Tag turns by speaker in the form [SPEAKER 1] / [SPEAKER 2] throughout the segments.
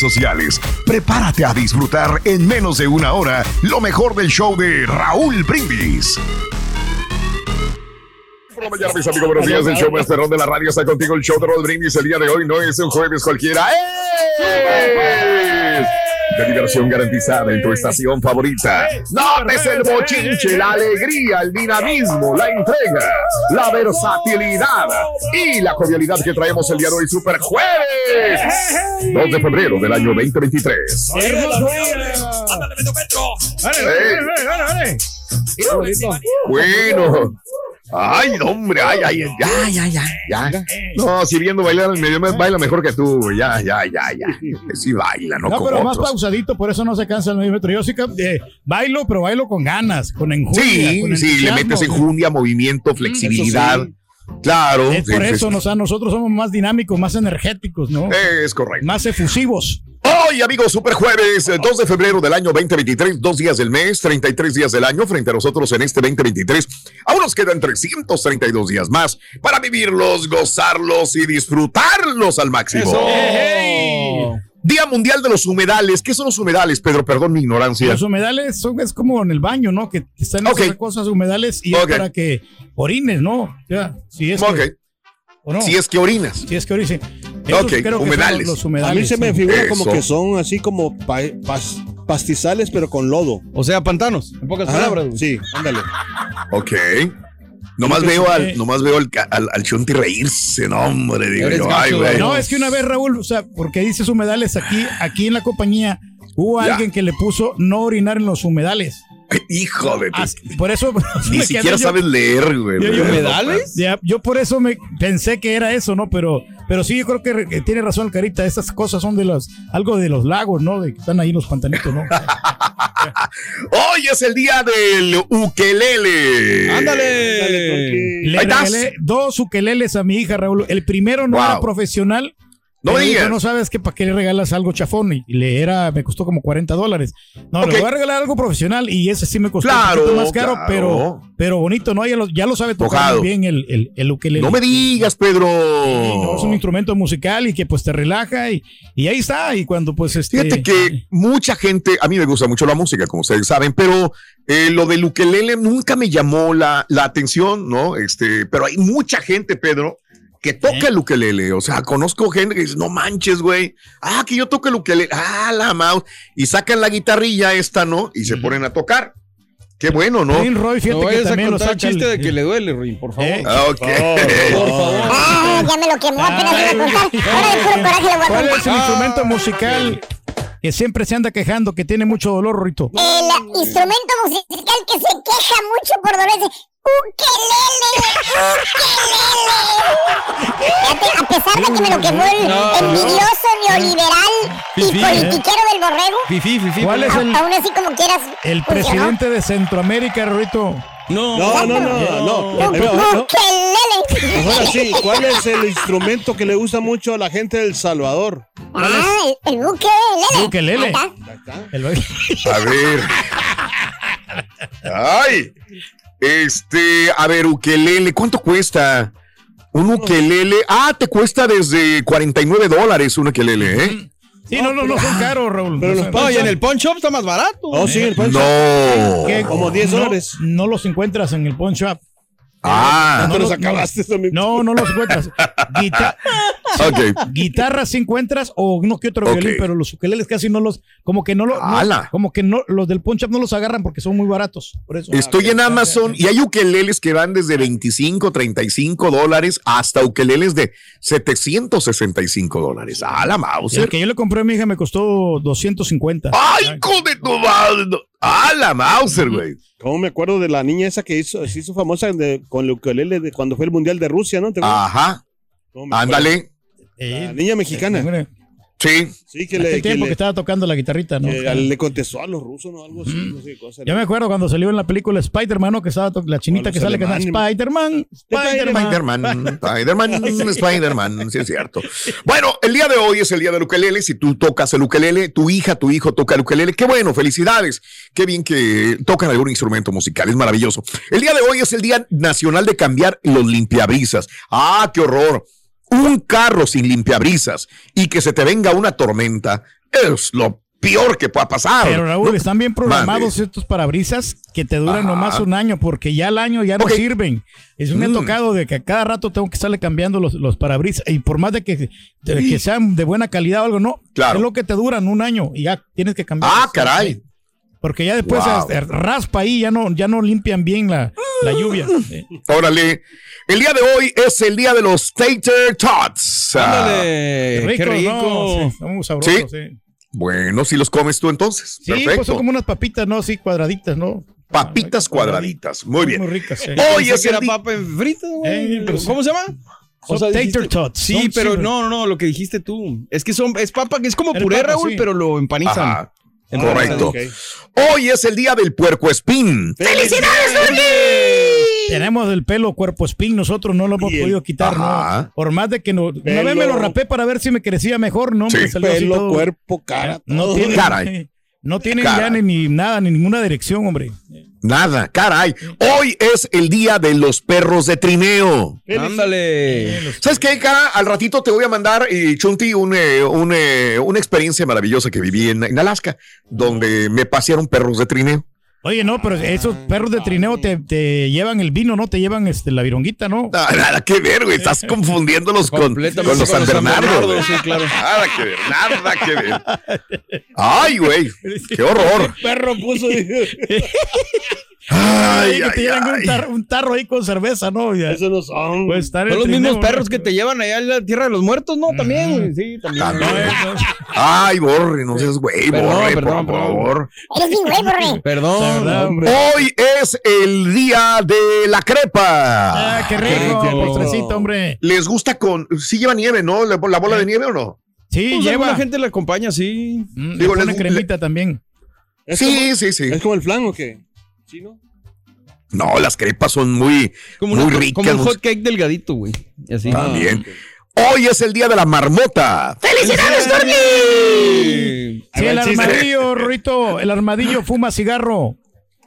[SPEAKER 1] sociales. Prepárate a disfrutar en menos de una hora lo mejor del show de Raúl Brindis. La mañana, mis amigos, buenos días. El show más perrón de la radio está contigo. El show de Raúl Brindis el día de hoy no es un jueves cualquiera. ¡Eh! De diversión garantizada en tu estación favorita. Notes el bochinche, la alegría, el dinamismo, la entrega, la versatilidad y la jovialidad que traemos el día de hoy, Super Jueves, 2 de febrero del año 2023. Bueno. Ay, no, hombre, ay, ay, ya, ya, ya, ya. No, si viendo bailar, medio me baila mejor que tú, ya, ya, ya, ya. Sí baila, no,
[SPEAKER 2] No,
[SPEAKER 1] como
[SPEAKER 2] pero más
[SPEAKER 1] otros.
[SPEAKER 2] pausadito, por eso no se cansa el milímetro. Yo sí que eh, bailo, pero bailo con ganas, con enjundia.
[SPEAKER 1] Sí,
[SPEAKER 2] con
[SPEAKER 1] sí, le metes enjundia, movimiento, flexibilidad. Claro.
[SPEAKER 2] Es por
[SPEAKER 1] sí,
[SPEAKER 2] eso
[SPEAKER 1] sí.
[SPEAKER 2] nos, a nosotros somos más dinámicos, más energéticos, ¿no?
[SPEAKER 1] Es correcto.
[SPEAKER 2] Más efusivos.
[SPEAKER 1] Hoy, amigos, Super Jueves, eh, 2 de febrero del año 2023, dos días del mes, 33 días del año frente a nosotros en este 2023. Aún nos quedan 332 días más para vivirlos, gozarlos y disfrutarlos al máximo. Día Mundial de los Humedales. ¿Qué son los humedales, Pedro? Perdón mi ignorancia.
[SPEAKER 2] Los humedales son, es como en el baño, ¿no? Que están
[SPEAKER 1] Ok.
[SPEAKER 2] esas cosas humedales y
[SPEAKER 1] Ok.
[SPEAKER 2] es para que orines, ¿no? Ya, si es que-
[SPEAKER 1] Ok.
[SPEAKER 2] ¿o no?
[SPEAKER 1] Si es que orinas.
[SPEAKER 2] Si es que orines. Esos
[SPEAKER 1] Ok,
[SPEAKER 2] creo que son
[SPEAKER 1] humedales.
[SPEAKER 2] Los
[SPEAKER 3] A
[SPEAKER 2] humedales.
[SPEAKER 3] mí se me figura como
[SPEAKER 1] Eso.
[SPEAKER 3] que son así como pa- pas- pastizales, pero con lodo.
[SPEAKER 4] O sea, pantanos, en pocas
[SPEAKER 3] Ajá,
[SPEAKER 4] palabras. güey.
[SPEAKER 3] Sí, ándale.
[SPEAKER 1] Ok. Nomás veo al, nomás veo al, al, al Chunti reírse, no, hombre, digo yo, ay, güey.
[SPEAKER 2] No, es que una vez, Raúl, o sea, porque dices humedales aquí, aquí en la compañía, hubo
[SPEAKER 1] Ya.
[SPEAKER 2] alguien que le puso no orinar en los humedales.
[SPEAKER 1] Hijo de
[SPEAKER 2] por eso
[SPEAKER 1] Ni siquiera
[SPEAKER 2] yo-
[SPEAKER 1] sabes leer, güey.
[SPEAKER 4] ¿Humedales?
[SPEAKER 2] Ya, yo por eso me pensé que era eso, ¿no? Pero, pero sí, yo creo que, que tiene razón el Carita. Estas cosas son de los, algo de los lagos, ¿no? De que están ahí los pantanitos, ¿no?
[SPEAKER 1] Hoy es el día del ukelele.
[SPEAKER 4] ¡Ándale!
[SPEAKER 2] Le
[SPEAKER 1] Ahí estás.
[SPEAKER 2] regalé dos ukeleles a mi hija, Raúl. El primero no
[SPEAKER 1] Wow.
[SPEAKER 2] era profesional.
[SPEAKER 1] No
[SPEAKER 2] Me
[SPEAKER 1] digas.
[SPEAKER 2] no sabes que para qué le regalas algo chafón y le era, me costó como 40 dólares. No, le voy a regalar algo profesional y ese sí me costó
[SPEAKER 1] Claro,
[SPEAKER 2] un poquito más caro,
[SPEAKER 1] claro.
[SPEAKER 2] pero, pero bonito, ¿no? Ya lo, ya lo sabe tocar muy bien el, el, el ukelele.
[SPEAKER 1] No me digas, Pedro.
[SPEAKER 2] Sí, no, es un instrumento musical y que pues te relaja y, y ahí está. Y cuando pues este.
[SPEAKER 1] Fíjate que mucha gente, a mí me gusta mucho la música, como ustedes saben, pero eh, lo del ukelele nunca me llamó la, la atención, ¿no? Este, pero hay mucha gente, Pedro, que toca el ukelele. O sea, conozco gente que dice, no manches, güey. Ah, que yo toco el ukelele. Ah, la mouse. Y sacan la guitarrilla esta, ¿no? Y se ponen a tocar. Qué bueno, ¿no?
[SPEAKER 2] Roy,
[SPEAKER 4] No
[SPEAKER 2] fíjate que
[SPEAKER 4] vayas a
[SPEAKER 2] también lo
[SPEAKER 4] contar el chiste
[SPEAKER 2] el-
[SPEAKER 4] de que le duele, Ruin, por favor.
[SPEAKER 2] ¿Eh?
[SPEAKER 1] Ah, ok.
[SPEAKER 4] Por favor.
[SPEAKER 5] Ah, ya me lo quemó, apenas le iba a contar. Ahora de puro coraje le voy a
[SPEAKER 2] ¿Cuál es el instrumento musical que siempre se anda quejando, que tiene mucho dolor, Rito?
[SPEAKER 5] El instrumento musical que se queja mucho por dolor es ukelele, ukelele. A pesar de que me lo quemó el
[SPEAKER 4] No,
[SPEAKER 5] envidioso neoliberal y
[SPEAKER 4] ¿eh?
[SPEAKER 5] politiquero del borrego,
[SPEAKER 4] Fifí, fifí.
[SPEAKER 2] ¿Cuál es el,
[SPEAKER 5] aún así como quieras.
[SPEAKER 2] el
[SPEAKER 5] funcionó.
[SPEAKER 2] presidente de Centroamérica, Rito?
[SPEAKER 4] No,
[SPEAKER 3] No, no, no, no. Mejor así, ¿cuál es el instrumento que le gusta mucho a la gente del Salvador?
[SPEAKER 5] Ah, el, el buque, lele.
[SPEAKER 2] El-
[SPEAKER 1] A ver. Ay. Este, a ver, ukelele, ¿cuánto cuesta? Un ukelele. Ah, te cuesta desde 49 dólares un ukelele, ¿eh?
[SPEAKER 2] Sí, no, no, no son caros, Raúl.
[SPEAKER 3] Pero
[SPEAKER 2] No
[SPEAKER 3] los
[SPEAKER 4] No, y en el pawn shop está más barato.
[SPEAKER 3] Oh, sí, el poncho.
[SPEAKER 1] No.
[SPEAKER 2] que
[SPEAKER 3] como 10
[SPEAKER 2] no-
[SPEAKER 3] dólares.
[SPEAKER 2] No, los encuentras en el pawn shop.
[SPEAKER 1] Ah,
[SPEAKER 3] No los
[SPEAKER 2] no,
[SPEAKER 3] acabaste.
[SPEAKER 2] No, no los encuentras. Guita-
[SPEAKER 1] ok.
[SPEAKER 2] guitarras sí encuentras o uno que otro
[SPEAKER 1] Ok.
[SPEAKER 2] violín, pero los ukeleles casi no los, como que no los, como que no, los del pawn shop no los agarran porque son muy baratos. Por eso.
[SPEAKER 1] Estoy en Amazon y hay ukeleles que van desde 25, 35 dólares hasta ukeleles de 765 dólares. Ah, la
[SPEAKER 2] Y el que yo le compré a mi hija me costó 250.
[SPEAKER 1] ¡Ay, de tu madre! ¡Ah, la Mauser, güey!
[SPEAKER 3] ¿Cómo me acuerdo de la niña esa que hizo, se hizo famosa de- con el ukelele de cuando fue el Mundial de Rusia, ¿no?
[SPEAKER 1] Ajá. Ándale.
[SPEAKER 3] La niña mexicana.
[SPEAKER 1] Sí.
[SPEAKER 3] Sí, que le, que
[SPEAKER 2] tiempo que,
[SPEAKER 3] le-
[SPEAKER 2] estaba tocando la guitarrita, ¿no?
[SPEAKER 3] que le contestó a los rusos, ¿no? Algo así, no sé qué cosa.
[SPEAKER 2] Yo me acuerdo cuando salió en la película Spider-Man, ¿no? Que estaba la chinita que sale que. Spider-Man, Spider-Man.
[SPEAKER 1] Spider-Man, Spider-Man, Spider-Man, sí es cierto. Bueno, el día de hoy es el día del ukelele. Si tú tocas el ukelele, tu hija, tu hijo toca el ukelele, qué bueno, felicidades. Qué bien que tocan algún instrumento musical, es maravilloso. El día de hoy es el Día Nacional de cambiar los limpiabrisas. Ah, qué horror. Un carro sin limpiabrisas y que se te venga una tormenta es lo peor que pueda pasar.
[SPEAKER 2] Pero Raúl,
[SPEAKER 1] No,
[SPEAKER 2] están bien programados estos parabrisas que te duran
[SPEAKER 1] Ajá.
[SPEAKER 2] nomás un año porque ya al año ya no sirven. Me ha
[SPEAKER 1] Mm.
[SPEAKER 2] tocado de que a cada rato tengo que estarle cambiando los, los parabrisas y por más de que, de que sean de buena calidad o algo, no.
[SPEAKER 1] Claro.
[SPEAKER 2] Es lo que te duran un año y ya tienes que cambiar.
[SPEAKER 1] Ah, caray.
[SPEAKER 2] Porque ya después
[SPEAKER 1] Wow.
[SPEAKER 2] este, raspa ahí, ya no, ya no limpian bien la, la lluvia.
[SPEAKER 1] Órale. El día de hoy es el día de los Tater Tots. Ah,
[SPEAKER 4] Ándale,
[SPEAKER 2] Rico,
[SPEAKER 4] qué rico.
[SPEAKER 2] ¿no? Sí, son muy sabrosos,
[SPEAKER 1] ¿Sí?
[SPEAKER 2] sí.
[SPEAKER 1] bueno, si los comes tú entonces.
[SPEAKER 2] Sí, pues son como unas papitas, ¿no? Así cuadraditas, ¿no?
[SPEAKER 1] Papitas cuadraditas. Muy bien.
[SPEAKER 2] Muy ricas. sí.
[SPEAKER 1] Hoy es
[SPEAKER 4] que
[SPEAKER 1] el
[SPEAKER 4] era
[SPEAKER 1] día.
[SPEAKER 4] papa en frita, güey.
[SPEAKER 2] Eh.
[SPEAKER 4] ¿Cómo se llama?
[SPEAKER 2] Son
[SPEAKER 4] O sea,
[SPEAKER 2] tater
[SPEAKER 4] dijiste-
[SPEAKER 2] tots.
[SPEAKER 4] Sí, pero no, no, no, lo que dijiste tú. Es que son, es papa, que es como puré,
[SPEAKER 2] papa,
[SPEAKER 4] Raúl,
[SPEAKER 2] sí.
[SPEAKER 4] pero lo empanizan.
[SPEAKER 1] Ajá.
[SPEAKER 4] En
[SPEAKER 1] Correcto. Hoy es el día del puerco espín.
[SPEAKER 3] ¡Felicidades,
[SPEAKER 2] Tenemos el pelo cuerpo spin, nosotros no lo hemos
[SPEAKER 3] el-
[SPEAKER 2] podido quitar. Por más de que no, una
[SPEAKER 3] Pelo.
[SPEAKER 2] vez me lo rapé para ver si me crecía mejor, ¿no?
[SPEAKER 1] Sí.
[SPEAKER 2] Me salió así
[SPEAKER 3] Pelo,
[SPEAKER 2] todo-
[SPEAKER 3] cuerpo, cara,
[SPEAKER 2] No tiene,
[SPEAKER 1] Caray.
[SPEAKER 2] no tiene
[SPEAKER 1] Caray.
[SPEAKER 2] ya ni, ni nada, ni ninguna dirección, hombre.
[SPEAKER 1] Nada, caray. Hoy es el día de los perros de trineo.
[SPEAKER 4] Ándale.
[SPEAKER 1] ¿Sabes qué, cara? Al ratito te voy a mandar, y Chunti, un, eh, un, eh, una experiencia maravillosa que viví en, en Alaska, donde me pasearon perros de trineo.
[SPEAKER 2] Oye, no, pero esos perros de trineo te, te llevan el vino, ¿no? Te llevan este, la vironguita, ¿no?
[SPEAKER 1] Nada, nada que ver, güey. Estás confundiéndolos con,
[SPEAKER 4] Completamente
[SPEAKER 1] con los San Bernardo. güey.
[SPEAKER 4] sí, claro.
[SPEAKER 1] Nada que ver, nada que ver. Ay, güey. Qué horror.
[SPEAKER 3] Perro puso.
[SPEAKER 1] Ay,
[SPEAKER 2] que te llevan un,
[SPEAKER 1] ay.
[SPEAKER 2] tar- un tarro ahí con cerveza, ¿no? Ya.
[SPEAKER 3] Eso no son.
[SPEAKER 2] Estar en
[SPEAKER 4] Son los
[SPEAKER 2] trineo,
[SPEAKER 4] mismos
[SPEAKER 2] ¿no?
[SPEAKER 4] perros que te llevan allá a la tierra de los muertos, ¿no? También, güey. Sí, también.
[SPEAKER 1] También.
[SPEAKER 2] No, no,
[SPEAKER 1] Ay, borre, no seas güey,
[SPEAKER 4] Perdón,
[SPEAKER 1] borre,
[SPEAKER 4] perdón,
[SPEAKER 1] por
[SPEAKER 4] perdón.
[SPEAKER 1] favor.
[SPEAKER 5] Eres bien güey, borre.
[SPEAKER 4] Perdón,
[SPEAKER 2] La verdad,
[SPEAKER 4] hombre.
[SPEAKER 1] Hoy es el día de la crepa.
[SPEAKER 2] Ah, qué rico,
[SPEAKER 4] rico.
[SPEAKER 2] postrecito, hombre.
[SPEAKER 1] ¿Les gusta con... Sí lleva nieve, ¿no? ¿La, la bola de nieve o no?
[SPEAKER 2] Sí,
[SPEAKER 4] Pues
[SPEAKER 2] lleva.
[SPEAKER 4] alguna gente la acompaña, sí.
[SPEAKER 2] Mm, le
[SPEAKER 1] Digo,
[SPEAKER 2] pone
[SPEAKER 1] les-
[SPEAKER 2] cremita también.
[SPEAKER 3] ¿Es
[SPEAKER 1] Sí, sí, sí.
[SPEAKER 3] ¿Es como el flan o qué? ¿Sí, no?
[SPEAKER 1] Las crepas son muy,
[SPEAKER 4] Como,
[SPEAKER 1] muy
[SPEAKER 4] una-
[SPEAKER 1] ricas.
[SPEAKER 4] como un
[SPEAKER 1] muy-
[SPEAKER 4] hot cake delgadito, güey. Así.
[SPEAKER 1] También. Hoy es el día de la marmota. ¡Felicidades, Dormi!
[SPEAKER 4] Sí,
[SPEAKER 2] el armadillo, Rito, el armadillo fuma cigarro.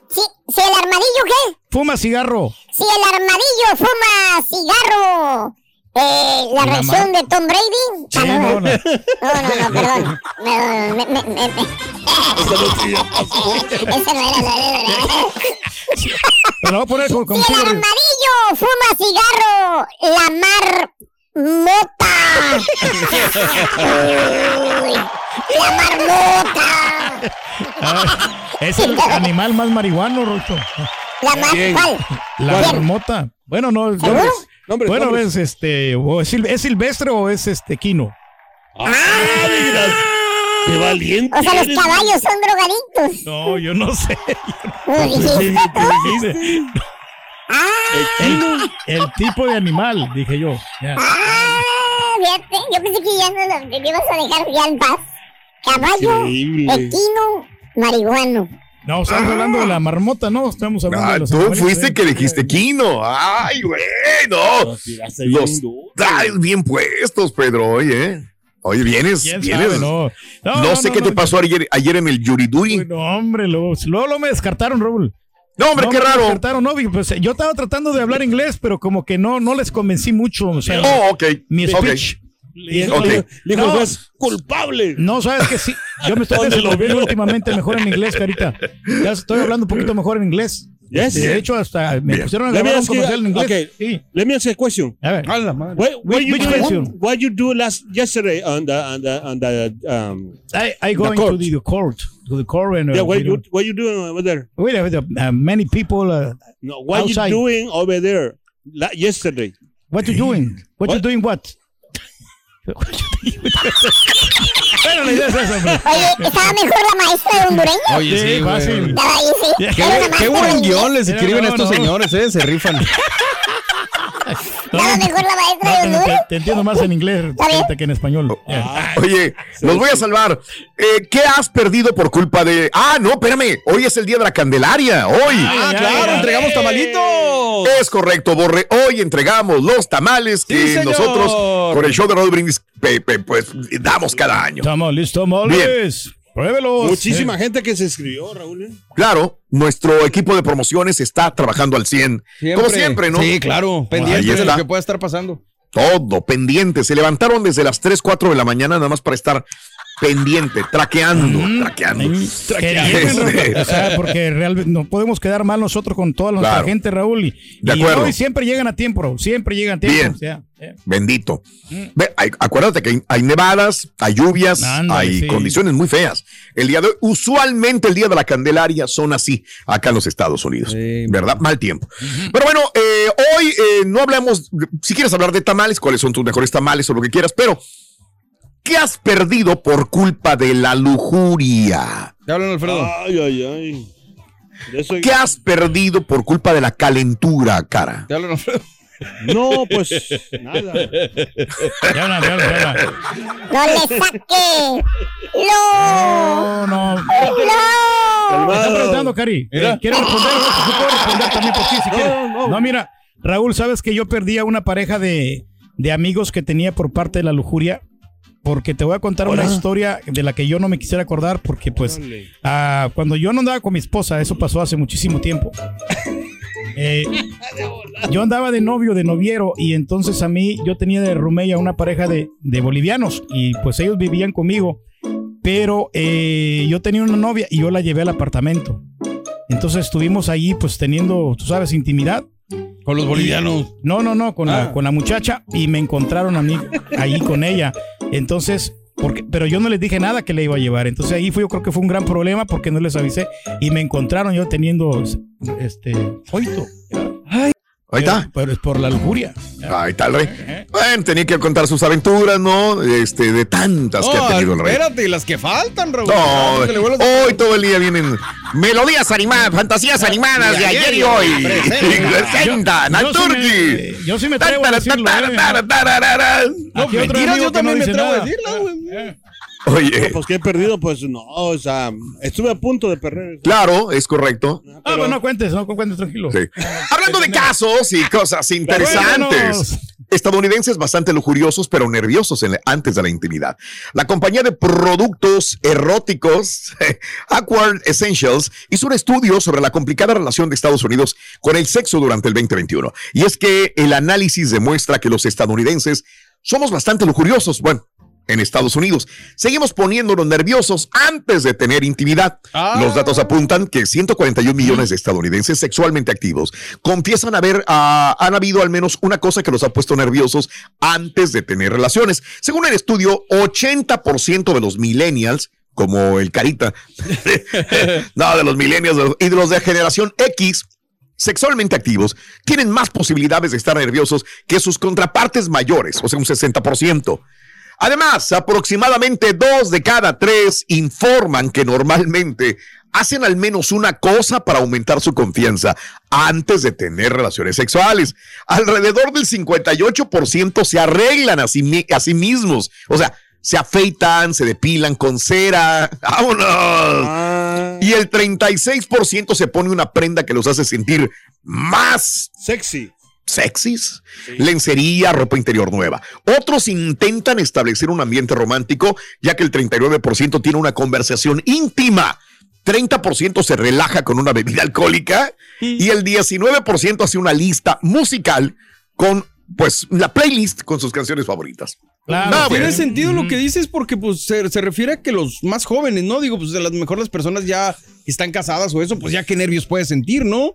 [SPEAKER 5] Sí, si el armadillo, ¿qué?
[SPEAKER 2] Fuma cigarro.
[SPEAKER 5] Si el armadillo fuma cigarro. Eh, la reacción de Tom Brady.
[SPEAKER 2] Sí, no, no.
[SPEAKER 5] no, no, no, perdón. Me- me- me- me- Esa no era la
[SPEAKER 2] Pero lo voy a poner como, como
[SPEAKER 5] Si el armadillo fuma cigarro, la mar mota. Uy, la marmota.
[SPEAKER 2] Ah, es el animal más marihuano, Rito.
[SPEAKER 5] La mar,
[SPEAKER 3] Bien.
[SPEAKER 5] ¿cuál?
[SPEAKER 2] La marmota. Bueno, no. es-
[SPEAKER 3] Nombres,
[SPEAKER 2] bueno,
[SPEAKER 3] nombres.
[SPEAKER 2] es este. O es, sil- ¿es silvestre o es este quino?
[SPEAKER 3] ¡Qué valiente!
[SPEAKER 5] O sea, los caballos son drogadictos.
[SPEAKER 2] No, yo no sé.
[SPEAKER 5] Ah,
[SPEAKER 2] El, el tipo de animal, dije yo. Ya.
[SPEAKER 5] ah, fíjate, yo pensé que ya no lo ibas a dejar ya en paz. Caballo, equino, marihuano.
[SPEAKER 2] No, estamos hablando de la marmota, no, estamos hablando
[SPEAKER 1] Ah,
[SPEAKER 2] de los
[SPEAKER 1] tú
[SPEAKER 2] animales,
[SPEAKER 1] fuiste
[SPEAKER 2] ¿eh?
[SPEAKER 1] que dijiste Kino. Ay, güey, no. Los bien puestos, Pedro, oye. ¿eh? Oye, vienes,
[SPEAKER 2] ¿Quién
[SPEAKER 1] vienes.
[SPEAKER 2] sabe? No,
[SPEAKER 1] No,
[SPEAKER 2] no, no,
[SPEAKER 1] sé
[SPEAKER 2] no,
[SPEAKER 1] qué te
[SPEAKER 2] no.
[SPEAKER 1] pasó ayer, ayer en el Yuriduri.
[SPEAKER 2] No, hombre, luego, luego, me descartaron, Raúl.
[SPEAKER 1] No, hombre, qué
[SPEAKER 2] me
[SPEAKER 1] raro.
[SPEAKER 2] descartaron, no, pues yo estaba tratando de hablar inglés, pero como que no, no les convencí mucho. O sea,
[SPEAKER 1] Oh, ok.
[SPEAKER 2] mi
[SPEAKER 1] Ok.
[SPEAKER 2] Y-
[SPEAKER 1] Ok.
[SPEAKER 3] Le dijo
[SPEAKER 2] No.
[SPEAKER 3] el juez, culpable.
[SPEAKER 2] No, sabes que sí. Yo me estoy
[SPEAKER 3] ¿Dónde lo
[SPEAKER 2] desenvolviendo últimamente mejor en inglés, Carita. Ya estoy hablando un poquito mejor en inglés.
[SPEAKER 3] Yes.
[SPEAKER 2] De hecho, hasta me
[SPEAKER 1] Bien.
[SPEAKER 2] pusieron a grabar un
[SPEAKER 3] you-
[SPEAKER 2] comercial en inglés.
[SPEAKER 3] okay.
[SPEAKER 2] Sí.
[SPEAKER 3] Let me ask you a question.
[SPEAKER 2] A ver.
[SPEAKER 4] A la madre.
[SPEAKER 3] What, what
[SPEAKER 2] Which-
[SPEAKER 3] you
[SPEAKER 2] question?
[SPEAKER 3] What you do last yesterday on the on the on the um?
[SPEAKER 2] I, I go
[SPEAKER 3] The
[SPEAKER 2] into
[SPEAKER 3] court.
[SPEAKER 2] the court. To the court and uh,
[SPEAKER 3] Yeah, what you what you doing over there?
[SPEAKER 2] wait, wait, uh, many people. Uh,
[SPEAKER 3] No, what
[SPEAKER 2] Outside.
[SPEAKER 3] you doing over there la- yesterday?
[SPEAKER 2] what you doing? What, you
[SPEAKER 3] What?
[SPEAKER 2] doing? What? bueno, la idea es esa, hombre.
[SPEAKER 5] Oye, estaba mejor la maestra de hondureño.
[SPEAKER 4] Oye, sí, güey.
[SPEAKER 2] fácil.
[SPEAKER 5] Sí.
[SPEAKER 2] Qué
[SPEAKER 4] Qué, buen guion les escriben
[SPEAKER 2] No,
[SPEAKER 4] estos
[SPEAKER 2] no.
[SPEAKER 4] señores, ¿eh? Se rifan.
[SPEAKER 5] Estaba mejor la maestra de
[SPEAKER 2] No, te, entiendo más en inglés que en español. Yeah.
[SPEAKER 1] Oye, los voy a salvar. Eh, ¿Qué has perdido por culpa de.? Ah, no, espérame. Hoy es el día de la Candelaria. Hoy.
[SPEAKER 4] Ah,
[SPEAKER 2] ay,
[SPEAKER 4] claro,
[SPEAKER 2] ay.
[SPEAKER 4] entregamos tamalitos.
[SPEAKER 1] Es correcto, Borre. Hoy entregamos los tamales que
[SPEAKER 4] Sí,
[SPEAKER 1] nosotros, con el show de Raúl Brindis, pe- pe- pues damos cada año.
[SPEAKER 2] Tamales, tamales. Pruébelos.
[SPEAKER 3] Muchísima
[SPEAKER 2] Eh,
[SPEAKER 3] gente que se escribió, Raúl. ¿eh?
[SPEAKER 1] Claro, nuestro equipo de promociones está trabajando al 100. Como siempre, ¿no?
[SPEAKER 4] Sí, claro.
[SPEAKER 1] Ahí
[SPEAKER 4] Pendientes de lo que pueda estar pasando.
[SPEAKER 1] Todo pendiente. Se levantaron desde las 3, 4 de la mañana nada más para estar pendiente, traqueando, traqueando.
[SPEAKER 2] Queriendo,
[SPEAKER 1] Este,
[SPEAKER 2] o sea, porque realmente no podemos quedar mal nosotros con toda nuestra
[SPEAKER 1] Claro.
[SPEAKER 2] gente, Raúl. Y,
[SPEAKER 1] De
[SPEAKER 2] y
[SPEAKER 1] acuerdo.
[SPEAKER 2] hoy siempre llegan a tiempo, siempre llegan a tiempo.
[SPEAKER 1] Bien.
[SPEAKER 2] o sea, eh.
[SPEAKER 1] Bendito. Ve, hay- acuérdate que hay, hay nevadas, hay lluvias, hay
[SPEAKER 2] sí.
[SPEAKER 1] condiciones muy feas. El día de hoy, usualmente el día de la Candelaria son así acá en los Estados Unidos.
[SPEAKER 4] Sí.
[SPEAKER 1] ¿Verdad? Mal tiempo. Pero bueno, eh, hoy eh, no hablamos, si quieres hablar de tamales, cuáles son tus mejores tamales o lo que quieras, pero ¿qué has perdido por culpa de la lujuria?
[SPEAKER 4] Te hablan, Alfredo.
[SPEAKER 3] Ay, ay, ay. Eso-
[SPEAKER 1] ¿Qué has perdido por culpa de la calentura, cara?
[SPEAKER 4] Te hablan, Alfredo.
[SPEAKER 3] No, pues nada.
[SPEAKER 2] Ya habla, ya habla, ya habla.
[SPEAKER 5] No le saque. No.
[SPEAKER 2] No, no.
[SPEAKER 5] No.
[SPEAKER 2] Me está preguntando, Cari.
[SPEAKER 4] Mira.
[SPEAKER 2] Eh, ¿Quieres responder? Yo puedo responder también por ti si quieres. No, mira, Raúl, ¿sabes que yo perdí a una pareja de, de amigos que tenía por parte de la lujuria? Porque te voy a contar una historia de la que yo no me quisiera acordar porque pues ah, cuando yo no andaba con mi esposa, eso pasó hace muchísimo tiempo. Eh, yo andaba de novio, de noviero, y entonces a mí yo tenía de Rumeya una pareja de, de bolivianos, y pues ellos vivían conmigo, pero eh, yo tenía una novia y yo la llevé al apartamento. Entonces estuvimos ahí pues teniendo, tú sabes, intimidad.
[SPEAKER 4] Con los bolivianos.
[SPEAKER 2] No, no, no, con, la,
[SPEAKER 4] Ah.
[SPEAKER 2] con la muchacha y me encontraron a mí ahí con ella. Entonces, porque, pero yo no les dije nada que le iba a llevar. Entonces ahí fue, yo creo que fue un gran problema porque no les avisé y me encontraron yo teniendo este oito.
[SPEAKER 1] Ahí está.
[SPEAKER 2] Pero es por la lujuria.
[SPEAKER 1] Ahí está el rey. Bueno, tenía que contar sus aventuras, ¿no? Este, de tantas que ha tenido el rey.
[SPEAKER 4] espérate, las que faltan, Raúl.
[SPEAKER 1] No, hoy todo el día vienen melodías animadas, fantasías animadas de ayer y hoy. Presenta,
[SPEAKER 2] Yo- yo sí me-
[SPEAKER 1] Naturki.
[SPEAKER 2] yo sí me atrevo a decirlo, eh.
[SPEAKER 4] No,
[SPEAKER 2] otro
[SPEAKER 4] mentiras, yo también me atrevo a
[SPEAKER 2] nada.
[SPEAKER 4] decirlas, güey.
[SPEAKER 1] Oye,
[SPEAKER 3] pues que he perdido, pues no, o sea, estuve a punto de perder.
[SPEAKER 1] claro, es correcto.
[SPEAKER 2] Ah, bueno, no cuentes, no cuentes tranquilo.
[SPEAKER 1] Sí. Hablando de casos y cosas interesantes. Estadounidenses bastante lujuriosos pero nerviosos en la- antes de la intimidad. La compañía de productos eróticos Awkward Essentials hizo un estudio sobre la complicada relación de Estados Unidos con el sexo durante el 2021. Y es que el análisis demuestra que los estadounidenses somos bastante lujuriosos. Bueno. En Estados Unidos. Seguimos poniéndonos nerviosos antes de tener intimidad.
[SPEAKER 4] Ah.
[SPEAKER 1] Los datos apuntan que 141 millones de estadounidenses sexualmente activos confiesan haber, ah, han habido al menos una cosa que los ha puesto nerviosos antes de tener relaciones. Según el estudio, 80% de los millennials, como el Carita, no, de los millennials y de los de generación X, sexualmente activos, tienen más posibilidades de estar nerviosos que sus contrapartes mayores, o sea, un 60%. Además, aproximadamente dos de cada tres informan que normalmente hacen al menos una cosa para aumentar su confianza antes de tener relaciones sexuales. Alrededor del 58% se arreglan a sí, a sí mismos. O sea, se afeitan, se depilan con cera. ¡Vámonos!
[SPEAKER 3] Ah,
[SPEAKER 1] Y el 36% se pone una prenda que los hace sentir más
[SPEAKER 3] sexy.
[SPEAKER 1] Sexys, lencería, ropa interior nueva. Otros intentan establecer un ambiente romántico, ya que el 39% tiene una conversación íntima. 30% se relaja con una bebida alcohólica y el 19% hace una lista musical con pues la playlist con sus canciones favoritas.
[SPEAKER 4] Claro, tiene sentido lo que dices porque pues se, se refiere a que los más jóvenes, ¿no? Digo, pues a las mejor las personas ya están casadas o eso, pues ya qué nervios puede sentir, ¿no?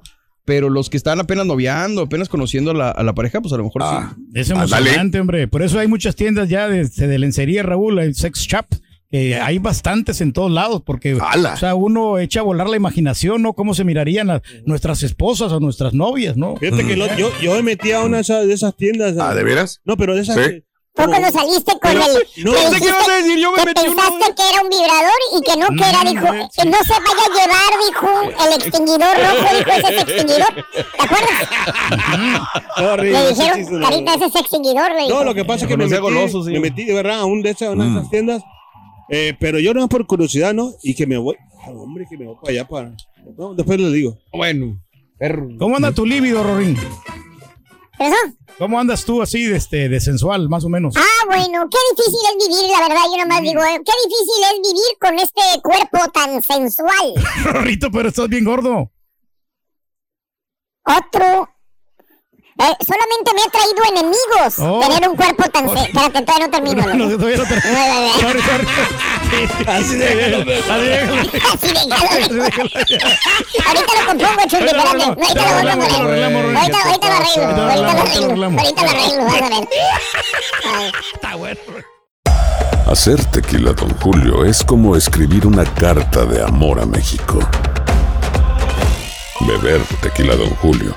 [SPEAKER 4] Pero los que están apenas noviando, apenas conociendo a la, a la pareja, pues a lo mejor
[SPEAKER 1] Ah,
[SPEAKER 4] sí.
[SPEAKER 2] Es emocionante, hombre. Por eso hay muchas tiendas ya de, de lencería, Raúl, el sex shop. que hay bastantes en todos lados, porque o sea, uno echa a volar la imaginación, ¿no? ¿Cómo se mirarían a nuestras esposas o nuestras novias, no?
[SPEAKER 3] Fíjate que lo- yo, yo me metí a una de esas, de esas tiendas.
[SPEAKER 1] ¿Ah, de veras?
[SPEAKER 3] No, pero de esas.
[SPEAKER 1] Sí.
[SPEAKER 5] Tú cuando saliste con
[SPEAKER 3] Pero-
[SPEAKER 5] el...
[SPEAKER 3] no, no sé qué
[SPEAKER 5] dijiste
[SPEAKER 3] vas a decir, yo me metí uno-
[SPEAKER 5] pensaste que era un vibrador y que no, que era, dijo, que no se vaya a llevar, dijo, el extinguidor rojo, dijo, ese es extinguidor. ¿Te acuerdas?
[SPEAKER 3] Horrible,
[SPEAKER 5] Le dijeron,
[SPEAKER 3] no.
[SPEAKER 5] carita, ese es extinguidor, le
[SPEAKER 3] No,
[SPEAKER 5] dijo.
[SPEAKER 3] lo que pasa es que me metí, me metí de verdad a un de esas, una de esas tiendas. eh, pero yo no por curiosidad, ¿no? Y que me voy. ah, hombre, que me voy para allá para. No, después le digo.
[SPEAKER 4] Bueno,
[SPEAKER 2] ¿Cómo anda tu líbido, Rorín?
[SPEAKER 5] ¿Eso?
[SPEAKER 2] ¿Cómo andas tú así de, este, de sensual, más o menos?
[SPEAKER 5] Ah, bueno, qué difícil es vivir, la verdad, yo nomás digo, eh, qué difícil es vivir con este cuerpo tan sensual.
[SPEAKER 2] Rorrito, pero estás bien gordo.
[SPEAKER 5] Otro. Eh, solamente me ha traído enemigos
[SPEAKER 2] Oh.
[SPEAKER 5] tener un cuerpo tan... se- Espérate, todavía no termino.
[SPEAKER 2] No, no, todavía no termino. Sorry, sorry.
[SPEAKER 5] Así
[SPEAKER 2] déjalo. Así déjalo.
[SPEAKER 5] Así déjalo. Ahorita lo compongo, Chuy, espérate. Ahorita lo voy a componer. Ahorita, ahorita lo arreglo. Ahorita lo arreglo. Ahorita lo arreglo, vas a ver.
[SPEAKER 2] Está bueno.
[SPEAKER 6] Hacer tequila, Don Julio, es como escribir una carta de amor a México. Beber tequila, Don Julio,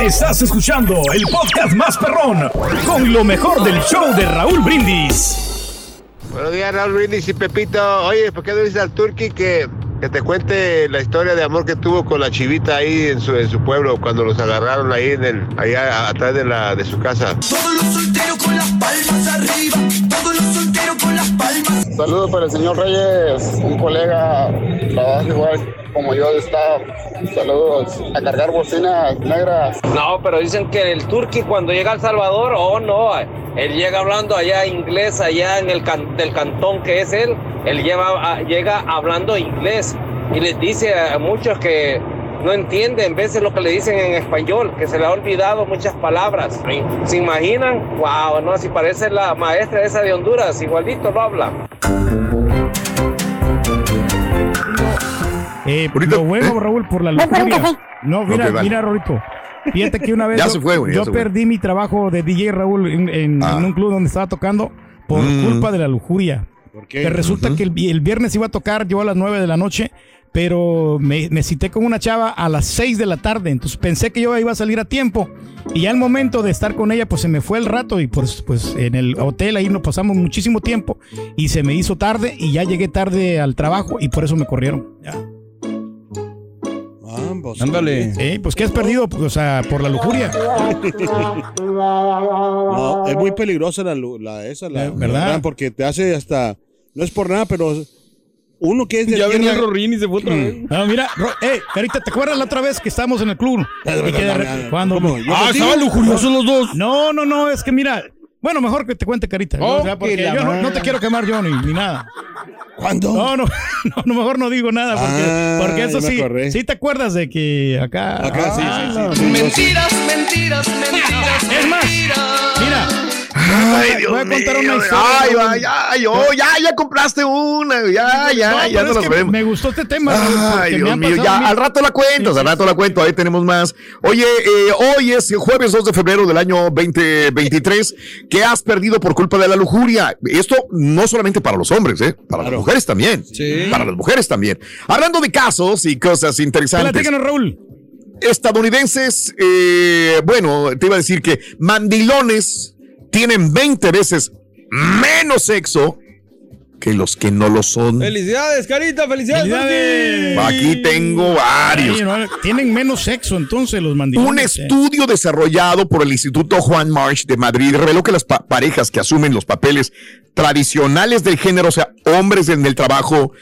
[SPEAKER 7] Estás escuchando el podcast más perrón con lo mejor del show de Raúl Brindis.
[SPEAKER 8] Buenos días, Raúl Brindis y Pepito. Oye, ¿por qué no dices al Turqui que, que te cuente la historia de amor que tuvo con la chivita ahí en su, en su pueblo cuando los agarraron ahí en el, allá atrás de, la, de su casa?
[SPEAKER 9] Todos los solteros con las palmas arriba. Todos los solteros con las palmas.
[SPEAKER 10] Saludos para el señor Reyes, un colega, trabaja igual como yo de staff. Saludos a cargar bocinas negras.
[SPEAKER 11] No, pero dicen que el turqui cuando llega a El Salvador, oh no, él llega hablando allá inglés, allá en el can- del cantón que es él, él lleva, a- llega hablando inglés y les dice a muchos que no entienden veces lo que le dicen en español, que se le ha olvidado muchas palabras. ¿Se imaginan? Wow, no, si parece la maestra esa de Honduras, igualito lo habla.
[SPEAKER 2] Eh, lo bueno, Raúl, por la
[SPEAKER 5] por
[SPEAKER 2] lujuria. No, mira,
[SPEAKER 1] Ok, vale.
[SPEAKER 2] mira, Rorito. Fíjate que una vez
[SPEAKER 1] Ya
[SPEAKER 2] yo,
[SPEAKER 1] se fue, güey, ya
[SPEAKER 2] yo
[SPEAKER 1] se fue.
[SPEAKER 2] perdí mi trabajo de DJ Raúl en, en-
[SPEAKER 1] Ah.
[SPEAKER 2] en un club donde estaba tocando por
[SPEAKER 1] Mm.
[SPEAKER 2] culpa de la lujuria.
[SPEAKER 3] qué?
[SPEAKER 2] Que resulta que el, el viernes iba a tocar yo a las 9 de la noche, pero me, me cité con una chava a las 6 de la tarde. Entonces pensé que yo iba a salir a tiempo. Y ya al momento de estar con ella, pues se me fue el rato y pues, pues en el hotel ahí nos pasamos muchísimo tiempo y se me hizo tarde y ya llegué tarde al trabajo y por eso me corrieron. Ya.
[SPEAKER 3] Pues,
[SPEAKER 2] Ándale. Sí, pues ¿qué has perdido? Pues, o sea, por la lujuria.
[SPEAKER 3] No, es muy peligrosa la, la esa, la,
[SPEAKER 2] ¿verdad?
[SPEAKER 3] la- porque te hace hasta, no es por nada, pero uno que es de
[SPEAKER 4] Ya venía Rorín y se fue otra vez.
[SPEAKER 2] No, mira, Ro- eh, Carita, ¿te acuerdas la otra vez que estábamos en el club? Y que de re- cuando-
[SPEAKER 3] ¿Cómo? ¿Yo
[SPEAKER 2] Ah, estaban lujuriosos los dos. No, no, no, es que mira, bueno, mejor que te cuente Carita. ¿no?
[SPEAKER 3] Oh,
[SPEAKER 2] O sea, porque
[SPEAKER 3] que la
[SPEAKER 2] yo no, no te quiero quemar yo ni, nada.
[SPEAKER 3] ¿Cuándo?
[SPEAKER 2] No, no, no, no, mejor no digo nada porque,
[SPEAKER 3] Ah,
[SPEAKER 2] porque eso
[SPEAKER 3] ya me
[SPEAKER 2] sí,
[SPEAKER 3] acordé.
[SPEAKER 2] sí te acuerdas de que acá.
[SPEAKER 3] Acá, sí, sí, sí.
[SPEAKER 2] no.
[SPEAKER 9] Mentiras, mentiras, mentiras.
[SPEAKER 2] Es más, mira, voy a contar una historia.
[SPEAKER 1] Ay, ay, ay, oh, ya, ya compraste una. Ya, ya,
[SPEAKER 2] No,
[SPEAKER 1] ya lo
[SPEAKER 2] que
[SPEAKER 1] vemos.
[SPEAKER 2] Me gustó este tema.
[SPEAKER 1] Ay, Dios mío, ya
[SPEAKER 2] mil-
[SPEAKER 1] al rato la cuento, al rato la cuento, ahí tenemos más. Oye, eh, hoy es jueves 2 de febrero del año 2023. ¿Qué has perdido por culpa de la lujuria? Esto no solamente para los hombres, ¿eh? Para las mujeres también. Para las mujeres también. Hablando de casos y cosas interesantes.
[SPEAKER 2] Platícanos, Raúl.
[SPEAKER 1] Estadounidenses, eh, bueno, te iba a decir que mandilones tienen 20 veces menos sexo que los que no lo son.
[SPEAKER 4] Felicidades, Carita, felicidades.
[SPEAKER 2] Felicidades.
[SPEAKER 1] Aquí tengo varios.
[SPEAKER 2] Ay, no, tienen menos sexo entonces los mandilones.
[SPEAKER 1] Un
[SPEAKER 2] eh.
[SPEAKER 1] estudio desarrollado por el Instituto Juan March de Madrid reveló que las pa- parejas que asumen los papeles tradicionales del género, o sea, hombres en el trabajo,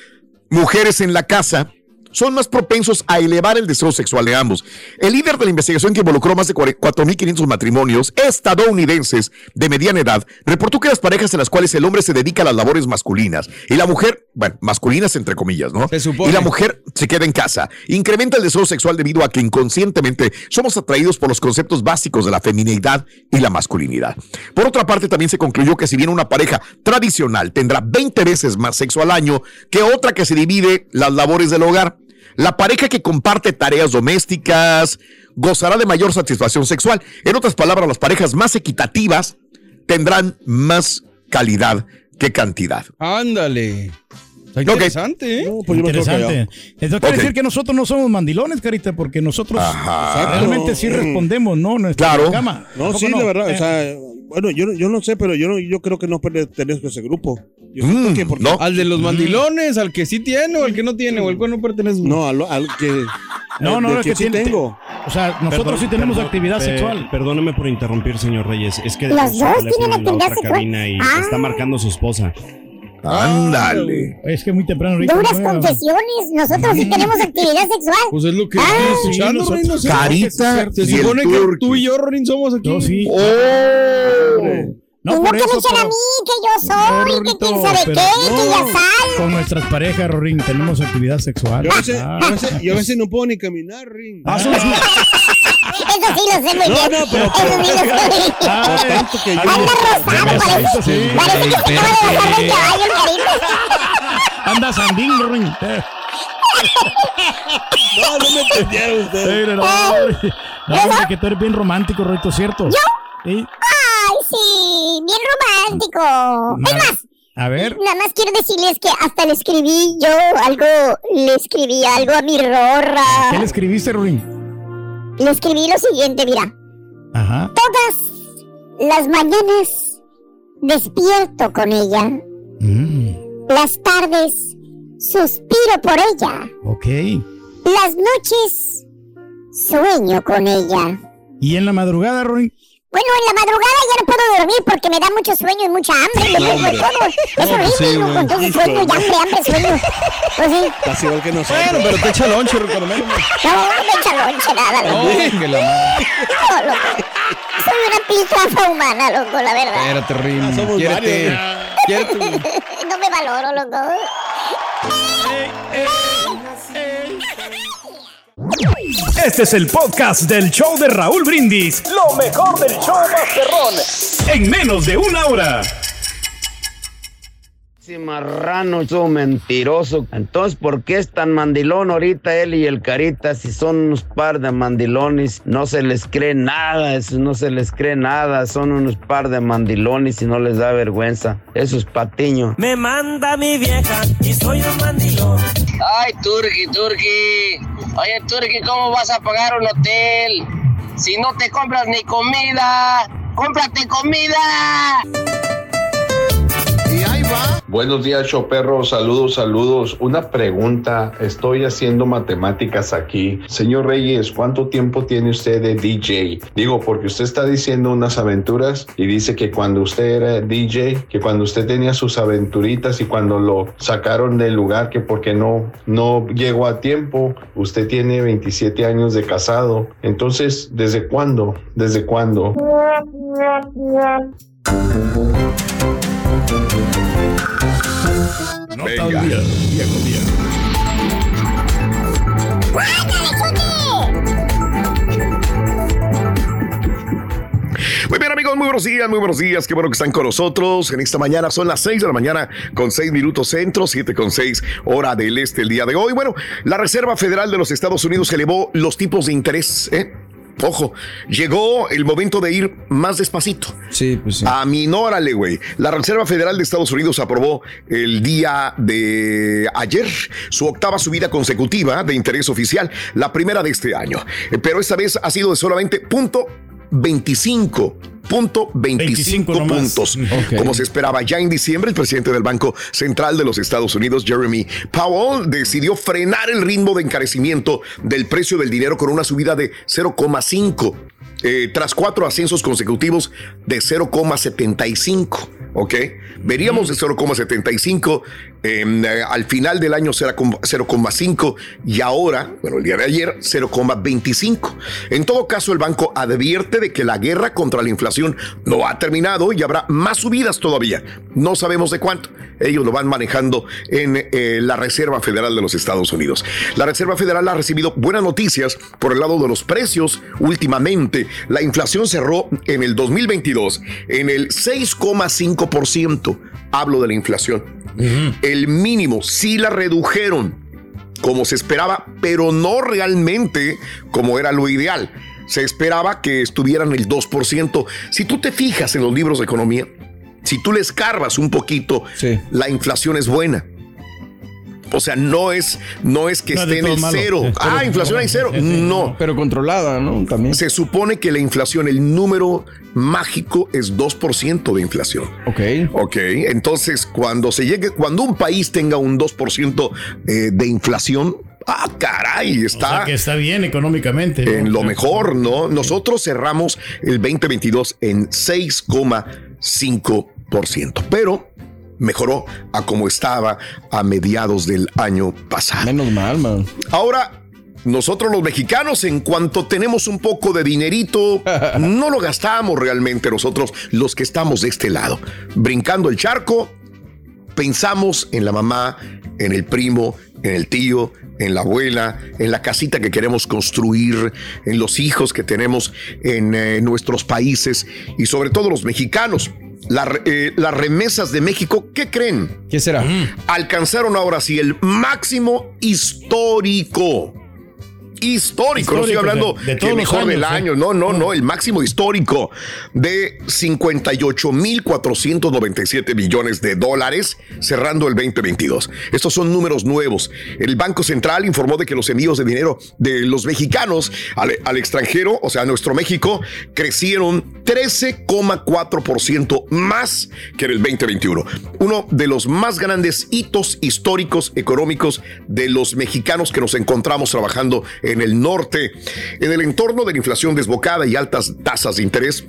[SPEAKER 1] mujeres en la casa, son más propensos a elevar el deseo sexual de ambos. El líder de la investigación que involucró más de 4.500 matrimonios estadounidenses de mediana edad reportó que las parejas en las cuales el hombre se dedica a las labores masculinas y la mujer, bueno, masculinas entre comillas, ¿no? Y la mujer se queda en casa. Incrementa el deseo sexual debido a que inconscientemente somos atraídos por los conceptos básicos de la feminidad y la masculinidad. Por otra parte, también se concluyó que si bien una pareja tradicional tendrá 20 veces más sexo al año que otra que se divide las labores del hogar, la pareja que comparte tareas domésticas gozará de mayor satisfacción sexual. En otras palabras, las parejas más equitativas tendrán más calidad que cantidad.
[SPEAKER 4] Ándale. Está interesante, ¿eh?
[SPEAKER 3] pues
[SPEAKER 2] Interesante. Eso quiere decir que nosotros no somos mandilones, Carita, porque nosotros
[SPEAKER 1] Ajá.
[SPEAKER 2] realmente sí respondemos, ¿no? Nuestra
[SPEAKER 1] Claro.
[SPEAKER 2] cama. ¿A
[SPEAKER 3] No, sí,
[SPEAKER 2] no?
[SPEAKER 3] la verdad.
[SPEAKER 2] Eh,
[SPEAKER 3] O sea, bueno, yo, no- yo no sé, pero yo, no- yo creo que no pertenezco a ese grupo. Yo
[SPEAKER 1] Mm,
[SPEAKER 3] que porque-
[SPEAKER 4] Al de los mandilones, al que sí tiene o al que no tiene o al cual no pertenece.
[SPEAKER 3] No, al, al que.
[SPEAKER 2] No, no,
[SPEAKER 3] del
[SPEAKER 2] es que
[SPEAKER 3] sí
[SPEAKER 2] tiene-
[SPEAKER 3] tengo.
[SPEAKER 2] O sea, nosotros sí tenemos actividad
[SPEAKER 12] pe-
[SPEAKER 2] sexual.
[SPEAKER 12] Perdóneme por interrumpir, señor Reyes. Es que
[SPEAKER 5] Los dos tienen actividad
[SPEAKER 12] otra
[SPEAKER 5] sexual.
[SPEAKER 12] cabina y
[SPEAKER 5] Ah.
[SPEAKER 12] está marcando su esposa.
[SPEAKER 1] Ándale.
[SPEAKER 2] Es que muy temprano ahorita.
[SPEAKER 5] Duras
[SPEAKER 2] ¿no?
[SPEAKER 5] confesiones. Nosotros sí tenemos actividad sexual.
[SPEAKER 4] Pues es lo que
[SPEAKER 5] Ah,
[SPEAKER 2] sí,
[SPEAKER 4] escuchando, Rin, no.
[SPEAKER 1] Carita
[SPEAKER 4] Se supone que tú y yo, Rorin, somos aquí.
[SPEAKER 2] Yo sí.
[SPEAKER 1] Oh.
[SPEAKER 5] No
[SPEAKER 2] por
[SPEAKER 5] que me echen a mí, que yo soy, que
[SPEAKER 2] Rorrito,
[SPEAKER 5] quién sabe qué, que ya sal.
[SPEAKER 2] Con nuestras parejas, Rorín, tenemos actividad sexual.
[SPEAKER 3] Yo a, veces,
[SPEAKER 2] Ah.
[SPEAKER 3] yo a veces- yo a veces no puedo ni caminar, Ring.
[SPEAKER 2] Ah, son-
[SPEAKER 5] Eso sí lo sé muy
[SPEAKER 3] No,
[SPEAKER 5] bien.
[SPEAKER 3] no, pero-
[SPEAKER 5] Eso sí lo sé muy bien.
[SPEAKER 2] Ah,
[SPEAKER 3] Por tanto que yo.
[SPEAKER 5] Anda rosado, parece.
[SPEAKER 2] sí.
[SPEAKER 5] Parece que se acaba de bajar del caballo el carita.
[SPEAKER 2] Anda Sandín, Rorín. Eh,
[SPEAKER 3] No, no me entendieron ustedes.
[SPEAKER 2] eh, no, no, no, hombre, que tú eres bien romántico, Rorito, ¿cierto? ¿Yo?
[SPEAKER 5] Ay, sí, bien romántico. Es más,
[SPEAKER 2] A ver.
[SPEAKER 5] nada más quiero decirles que hasta le escribí yo algo, le escribí algo a mi
[SPEAKER 2] ¿Qué le
[SPEAKER 5] rorra.
[SPEAKER 2] escribiste, Rorín?
[SPEAKER 5] Le escribí lo siguiente, mira.
[SPEAKER 2] Ajá.
[SPEAKER 5] Todas las mañanas despierto con ella.
[SPEAKER 2] Mm,
[SPEAKER 5] Las tardes suspiro por ella.
[SPEAKER 2] ok.
[SPEAKER 5] Las noches sueño con ella.
[SPEAKER 2] ¿Y en la madrugada, Rorín?
[SPEAKER 5] Bueno, en la madrugada ya no puedo dormir porque me da mucho sueño y mucha hambre. Me pongo todo. Es
[SPEAKER 4] No,
[SPEAKER 5] horrible,
[SPEAKER 4] sí,
[SPEAKER 5] loco.
[SPEAKER 4] güey.
[SPEAKER 5] Entonces sueño y hambre, hambre, sueño. Pues sí.
[SPEAKER 3] Casi igual que nosotros.
[SPEAKER 4] Bueno, pero te echa lonche, por lo menos.
[SPEAKER 5] No, no me echa lonche nada, loco.
[SPEAKER 4] No, que la.
[SPEAKER 5] No, loco. Soy una piltrafa humana, loco, la verdad.
[SPEAKER 4] Espérate, Rin.
[SPEAKER 3] Ah, somos
[SPEAKER 4] Quiérete.
[SPEAKER 3] varios,
[SPEAKER 4] Quiérete.
[SPEAKER 5] No me valoro, loco.
[SPEAKER 7] Este es el podcast del show de Raúl Brindis. Lo mejor del show Masterrón. En menos de una hora.
[SPEAKER 13] Ese marrano, eso mentiroso. Entonces, ¿por qué es tan mandilón ahorita él y el Carita? Si son unos par de mandilones, no se les cree nada, eso no se les cree nada. Son unos par de mandilones y no les da vergüenza. Eso es patiño.
[SPEAKER 14] Me manda mi vieja y soy un mandilón.
[SPEAKER 11] Ay, Turki, Turki. Oye, Turki, ¿cómo vas a pagar un hotel? Si no te compras ni comida, cómprate comida.
[SPEAKER 15] Buenos días, Choperro. Saludos, saludos. Una pregunta. Estoy haciendo matemáticas aquí. Señor Reyes, ¿cuánto tiempo tiene usted de DJ? Digo, porque usted está diciendo unas aventuras y dice que cuando usted era DJ, que cuando usted tenía sus aventuritas y cuando lo sacaron del lugar, que porque no, no llegó a tiempo, usted tiene 27 años de casado. Entonces, ¿desde cuándo? ¿Desde cuándo?
[SPEAKER 2] No
[SPEAKER 1] Venga.
[SPEAKER 2] tan bien, viejo bien.
[SPEAKER 1] Muy bien, amigos. Muy buenos días, muy buenos días. Qué bueno que están con nosotros. En esta mañana son las 6 de la mañana con 6 minutos centro, 7 con 6 hora del este el día de hoy. Bueno, la Reserva Federal de los Estados Unidos elevó los tipos de interés. ¿eh? Ojo, llegó el momento de ir más despacito.
[SPEAKER 4] Sí, pues sí.
[SPEAKER 1] Aminórale, güey. La Reserva Federal de Estados Unidos aprobó el día de ayer su octava subida consecutiva de interés oficial, la primera de este año. Eh, Pero esta vez ha sido de solamente punto 25. Punto 25
[SPEAKER 2] nomás.
[SPEAKER 1] puntos.
[SPEAKER 2] Ok.
[SPEAKER 1] Como se esperaba ya en diciembre, el presidente del Banco Central de los Estados Unidos, Jeremy Powell, decidió frenar el ritmo de encarecimiento del precio del dinero con una subida de 0,5. Eh, tras cuatro ascensos consecutivos de 0,75. ¿Ok? Veríamos de 0,75 em, eh, al final del año 0,5 y ahora, bueno, el día de ayer, 0,25. En todo caso, el banco advierte de que la guerra contra la inflación no ha terminado y habrá más subidas todavía. No sabemos de cuánto. Ellos lo van manejando en eh, la Reserva Federal de los Estados Unidos. La Reserva Federal ha recibido buenas noticias por el lado de los precios últimamente. La inflación cerró en el 2022 en el 6,5%. Hablo de la inflación. El mínimo sí la redujeron como se esperaba, pero no realmente como era lo ideal. Se esperaba que estuvieran el 2%. Si tú te fijas en los libros de economía, si tú le escarbas un poquito, la inflación es buena. O sea, no es, no es que
[SPEAKER 4] No,
[SPEAKER 1] esté en el
[SPEAKER 4] malo.
[SPEAKER 1] cero. Ah, inflación hay cero. No.
[SPEAKER 4] Pero controlada, ¿no? También.
[SPEAKER 1] Se supone que la inflación, el número mágico es 2% de inflación.
[SPEAKER 4] Ok.
[SPEAKER 1] Ok, entonces cuando se llegue, cuando un país tenga un 2% eh, de inflación, ah, caray,
[SPEAKER 2] O
[SPEAKER 1] está
[SPEAKER 2] sea que está bien económicamente. ¿no?
[SPEAKER 1] en lo mejor, ¿no? Nosotros cerramos el 2022 en 6,5%, pero mejoró a como estaba a mediados del año pasado.
[SPEAKER 4] Menos mal, man.
[SPEAKER 1] Ahora, nosotros los mexicanos, en cuanto tenemos un poco de dinerito, no lo gastamos realmente nosotros, los que estamos de este lado. Brincando el charco, pensamos en la mamá, en el primo, en el tío, en la abuela, en la casita que queremos construir, en los hijos que tenemos en eh, nuestros países y sobre todo los mexicanos. La eh, las remesas de México, ¿qué creen?
[SPEAKER 4] ¿Qué será?
[SPEAKER 1] Alcanzaron ahora sí el máximo histórico. Histórico, no estoy hablando
[SPEAKER 2] de- de
[SPEAKER 1] que
[SPEAKER 2] todos
[SPEAKER 1] mejor del
[SPEAKER 2] ¿eh?
[SPEAKER 1] año, no, no, no, el máximo histórico de 58.497 billones de dólares cerrando el 2022. Estos son números nuevos. El Banco Central informó de que los envíos de dinero de los mexicanos al, al extranjero, o sea, a nuestro México, crecieron 13,4% más que en el 2021. Uno de los más grandes hitos históricos económicos de los mexicanos que nos encontramos trabajando en el norte. En el entorno de la inflación desbocada y altas tasas de interés,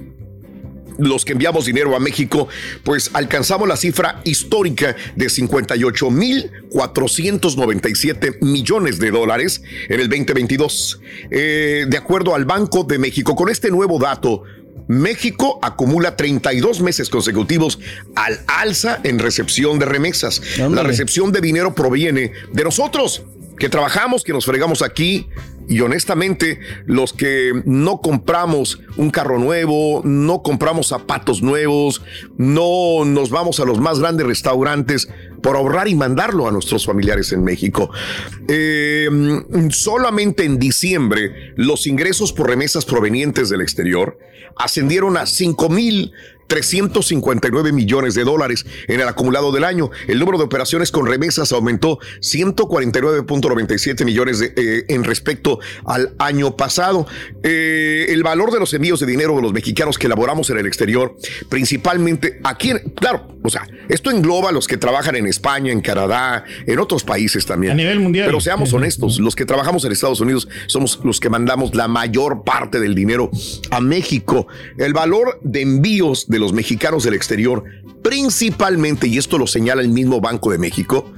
[SPEAKER 1] los que enviamos dinero a México, pues alcanzamos la cifra histórica de 58 mil 497 millones de dólares en el 2022. Eh, de acuerdo al Banco de México, con este nuevo dato, México acumula 32 meses consecutivos al alza en recepción de remesas. La recepción de dinero proviene de nosotros, que trabajamos, que nos fregamos aquí. Y honestamente, los que no compramos un carro nuevo, no compramos zapatos nuevos, no nos vamos a los más grandes restaurantes por ahorrar y mandarlo a nuestros familiares en México. Eh, solamente en diciembre, los ingresos por remesas provenientes del exterior ascendieron a 5 mil 359 millones de dólares en el acumulado del año. El número de operaciones con remesas aumentó 149.97 millones de, eh, en respecto al año pasado. Eh, el valor de los envíos de dinero de los mexicanos que elaboramos en el exterior, principalmente aquí, en- claro, o sea, esto engloba a los que trabajan en España, en Canadá, en otros países también.
[SPEAKER 2] A nivel mundial.
[SPEAKER 1] Pero seamos honestos, los que trabajamos en Estados Unidos somos los que mandamos la mayor parte del dinero a México. El valor de envíos de los mexicanos del exterior, principalmente, y esto lo señala el mismo Banco de México,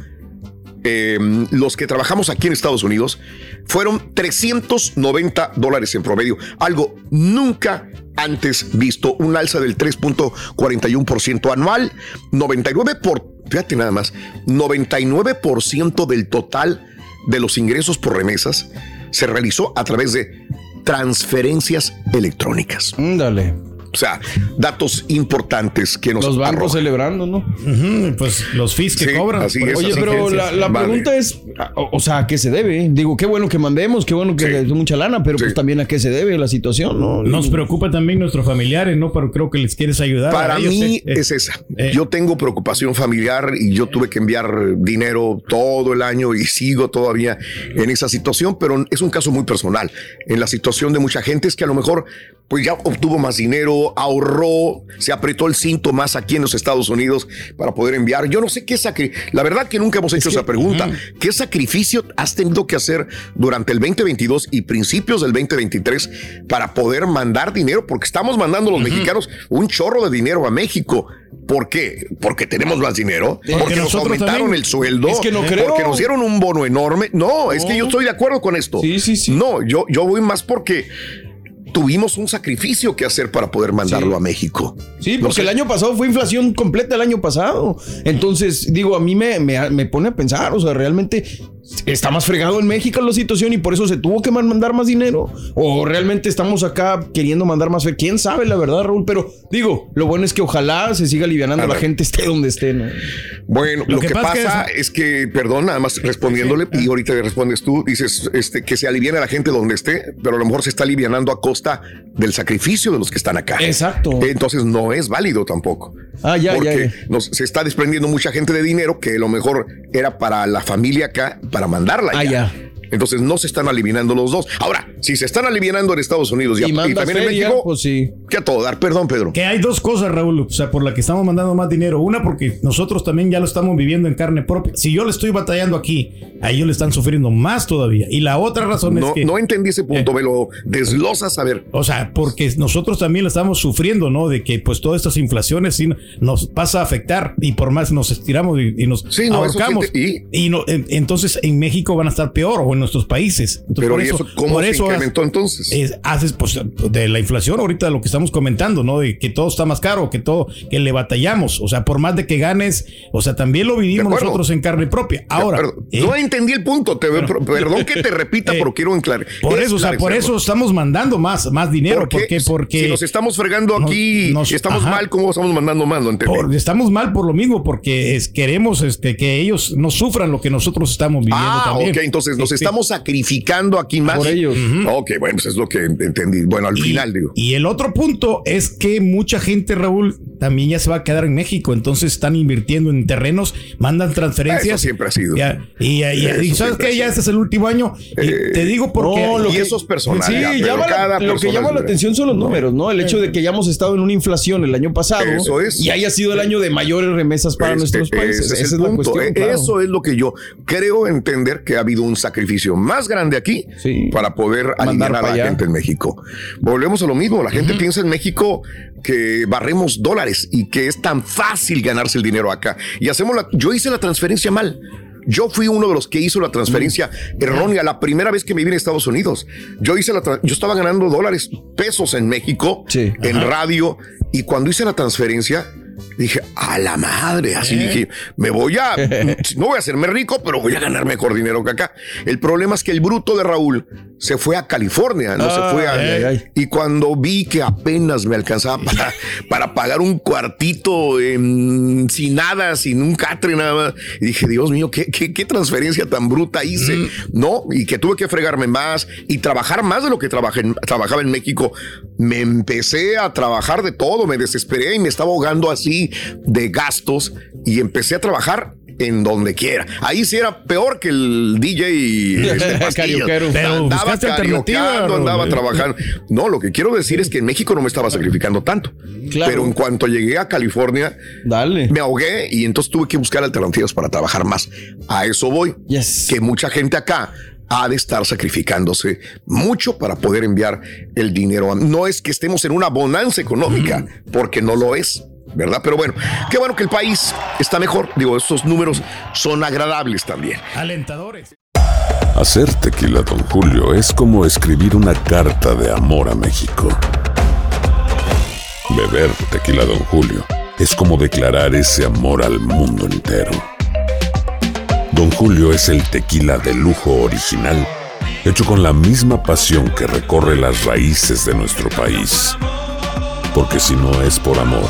[SPEAKER 1] eh, los que trabajamos aquí en Estados Unidos fueron 390 dólares en promedio, algo nunca antes visto, un alza del 3.41% anual, 99 por, fíjate nada más, 99% del total de los ingresos por remesas se realizó a través de transferencias electrónicas.
[SPEAKER 4] Dale.
[SPEAKER 1] O sea, datos importantes que nos
[SPEAKER 4] Los bancos
[SPEAKER 1] arrojan.
[SPEAKER 4] celebrando, ¿no?
[SPEAKER 2] Pues los fees que
[SPEAKER 1] Sí,
[SPEAKER 2] cobran.
[SPEAKER 1] así es,
[SPEAKER 4] Oye, pero la, la
[SPEAKER 1] Vale.
[SPEAKER 4] pregunta es, o, o sea, ¿a qué se debe? Digo, qué bueno que mandemos, qué bueno que es mucha lana, pero pues también a qué se debe la situación, ¿no?
[SPEAKER 2] Nos preocupa también nuestros familiares, ¿no? Pero creo que les quieres ayudar.
[SPEAKER 1] Para
[SPEAKER 2] ellos,
[SPEAKER 1] mí
[SPEAKER 2] eh, eh.
[SPEAKER 1] es esa. Yo tengo preocupación familiar y yo tuve que enviar dinero todo el año y sigo todavía en esa situación, pero es un caso muy personal. En la situación de mucha gente es que a lo mejor pues ya obtuvo más dinero, ahorró, se apretó el cinto más aquí en los Estados Unidos para poder enviar. Yo no sé qué sacrificio. La verdad que nunca hemos hecho esa pregunta. ¿Qué sacrificio has tenido que hacer durante el 2022 y principios del 2023 para poder mandar dinero? Porque estamos mandando los mexicanos un chorro de dinero a México. ¿Por qué? Porque tenemos más dinero.
[SPEAKER 4] Porque
[SPEAKER 1] Porque, nos aumentaron
[SPEAKER 4] también.
[SPEAKER 1] el sueldo.
[SPEAKER 4] Es que no creo.
[SPEAKER 1] Porque nos dieron un bono enorme. No, es que yo estoy de acuerdo con esto. Sí, sí, sí. No, yo, yo voy más porque tuvimos un sacrificio que hacer para poder mandarlo a México.
[SPEAKER 4] Sí,
[SPEAKER 1] No
[SPEAKER 4] porque
[SPEAKER 1] sé.
[SPEAKER 4] el año pasado fue inflación completa el año pasado. Entonces, digo, a mí me, me, me pone a pensar, o sea, realmente está más fregado en México la situación y por eso se tuvo que man- mandar más dinero. O realmente estamos acá queriendo mandar más fe. Quién sabe, la verdad, Raúl. Pero digo, lo bueno es que ojalá se siga alivianando la gente, esté donde esté, ¿no?
[SPEAKER 1] Bueno, lo, que, pasa es que, perdón, nada más respondiéndole, y ahorita le respondes tú, dices este, que se aliviane a la gente donde esté, pero a lo mejor se está alivianando a costa del sacrificio de los que están acá.
[SPEAKER 4] Exacto.
[SPEAKER 1] Entonces no es válido tampoco.
[SPEAKER 4] Ah, ya,
[SPEAKER 1] porque
[SPEAKER 4] ya, ya.
[SPEAKER 1] nos- se está desprendiendo mucha gente de dinero que a lo mejor era para la familia acá, para mandarla
[SPEAKER 4] Ah,
[SPEAKER 1] allá. Entonces no se están alivianando los dos. Ahora, si se están alivianando en Estados Unidos y,
[SPEAKER 2] Y
[SPEAKER 1] y
[SPEAKER 2] mandas
[SPEAKER 1] también en México,
[SPEAKER 4] pues sí.
[SPEAKER 1] que a todo dar. Perdón, Pedro.
[SPEAKER 2] Que hay dos cosas, Raúl, o sea, por la que estamos mandando más dinero. Una, porque nosotros también ya lo estamos viviendo en carne propia. Si yo le estoy batallando aquí, a ellos le están sufriendo más todavía. Y la otra razón es
[SPEAKER 1] No,
[SPEAKER 2] que.
[SPEAKER 1] no entendí ese punto, me lo deslosas a ver.
[SPEAKER 2] O sea, porque nosotros también lo estamos sufriendo, ¿no? De que pues todas estas inflaciones sí nos pasa a afectar y por más nos estiramos y, y nos
[SPEAKER 1] Sí, no,
[SPEAKER 2] ahorcamos.
[SPEAKER 1] sí
[SPEAKER 2] y no, en- entonces en México van a estar peor o en nuestros países. Entonces,
[SPEAKER 1] Pero
[SPEAKER 2] por
[SPEAKER 1] ¿y eso cómo
[SPEAKER 2] por
[SPEAKER 1] se
[SPEAKER 2] eso
[SPEAKER 1] incrementó entonces?
[SPEAKER 2] es- haces pues de la inflación ahorita lo que estamos comentando, ¿no? De que todo está más caro, que todo, que le batallamos. O sea, por más de que ganes, o sea, también lo vivimos nosotros en carne propia. Ahora, eh,
[SPEAKER 1] no entendí el punto. Te, perdón que te repita, pero quiero enclarar.
[SPEAKER 2] por eso, o sea, por eso estamos mandando más, más dinero.
[SPEAKER 1] ¿Por
[SPEAKER 2] ¿Por
[SPEAKER 1] qué?
[SPEAKER 2] qué? Porque
[SPEAKER 1] si nos estamos fregando aquí
[SPEAKER 2] nos-
[SPEAKER 1] y estamos
[SPEAKER 2] ajá.
[SPEAKER 1] mal, ¿cómo estamos mandando más? No entendí.
[SPEAKER 2] Por- estamos mal por lo mismo, porque es- queremos este, que ellos no sufran lo que nosotros estamos viviendo
[SPEAKER 1] Ah,
[SPEAKER 2] también.
[SPEAKER 1] ok, entonces nos
[SPEAKER 2] sí.
[SPEAKER 1] Estamos sacrificando aquí más.
[SPEAKER 2] Por ellos.
[SPEAKER 1] Ok, bueno, eso es lo que entendí. Bueno, al final digo.
[SPEAKER 2] Y el otro punto es que mucha gente, Raúl, también ya se va a quedar en México, entonces están invirtiendo en terrenos, mandan transferencias.
[SPEAKER 1] Eso siempre ha sido.
[SPEAKER 2] Ya, y, sabes que ya este es el último año. Y te digo porque.
[SPEAKER 4] No, lo
[SPEAKER 1] y
[SPEAKER 4] que-
[SPEAKER 1] eso es personal.
[SPEAKER 4] Sí,
[SPEAKER 1] ya, pero
[SPEAKER 4] llama la- lo que llama
[SPEAKER 1] es
[SPEAKER 4] la atención son los números, ¿no? El hecho de que hayamos estado en una inflación el año pasado
[SPEAKER 1] Eso es.
[SPEAKER 4] y haya sido el año de mayores remesas para
[SPEAKER 1] Este,
[SPEAKER 4] nuestros países.
[SPEAKER 1] ese
[SPEAKER 4] Esa
[SPEAKER 1] es
[SPEAKER 4] es,
[SPEAKER 1] el
[SPEAKER 4] la cuestión.
[SPEAKER 1] Eh,
[SPEAKER 4] claro.
[SPEAKER 1] Eso es lo que yo creo entender que ha habido un sacrificio más grande aquí para poder aliviar a
[SPEAKER 4] para
[SPEAKER 1] la
[SPEAKER 4] allá.
[SPEAKER 1] gente en México. Volvemos a lo mismo. La gente piensa en México que barremos dólares y que es tan fácil ganarse el dinero acá. Y hacemos la. Yo hice la transferencia mal. Yo fui uno de los que hizo la transferencia errónea la primera vez que me vine a Estados Unidos. Yo hice la yo estaba ganando dólares, pesos en México, en radio, y cuando hice la transferencia dije, a la madre, así
[SPEAKER 4] ¿Eh?
[SPEAKER 1] dije, me voy a, no voy a hacerme rico, pero voy a ganar mejor dinero que acá. El problema es que el bruto de Raúl se fue a California, no se fue a...
[SPEAKER 4] Ay, ay,
[SPEAKER 1] Y cuando vi que apenas me alcanzaba para, para pagar un cuartito en- sin nada, sin un catre nada más, y dije, Dios mío, ¿qué, qué, qué transferencia tan bruta hice? No, y que tuve que fregarme más y trabajar más de lo que trabajé trabajaba en México. Me empecé a trabajar de todo, me desesperé y me estaba ahogando así de gastos y empecé a trabajar en donde quiera. Ahí sí era peor que el DJ este.
[SPEAKER 2] Pero
[SPEAKER 1] andaba carioqueando, andaba trabajando. No, lo que quiero decir es que en México no me estaba sacrificando tanto.
[SPEAKER 4] Claro.
[SPEAKER 1] Pero en cuanto llegué a California,
[SPEAKER 4] Dale.
[SPEAKER 1] me ahogué y entonces tuve que buscar alternativas para trabajar más. A eso voy. Que mucha gente acá ha de estar sacrificándose mucho para poder enviar el dinero. No es que estemos en una bonanza económica, porque no lo es. ¿Verdad? Pero bueno, qué bueno que el país está mejor. Digo, estos números son agradables también.
[SPEAKER 2] Alentadores.
[SPEAKER 6] Hacer tequila, Don Julio, es como escribir una carta de amor a México. Beber tequila, Don Julio, es como declarar ese amor al mundo entero. Don Julio es el tequila de lujo original, hecho con la misma pasión que recorre las raíces de nuestro país. Porque si no es por amor,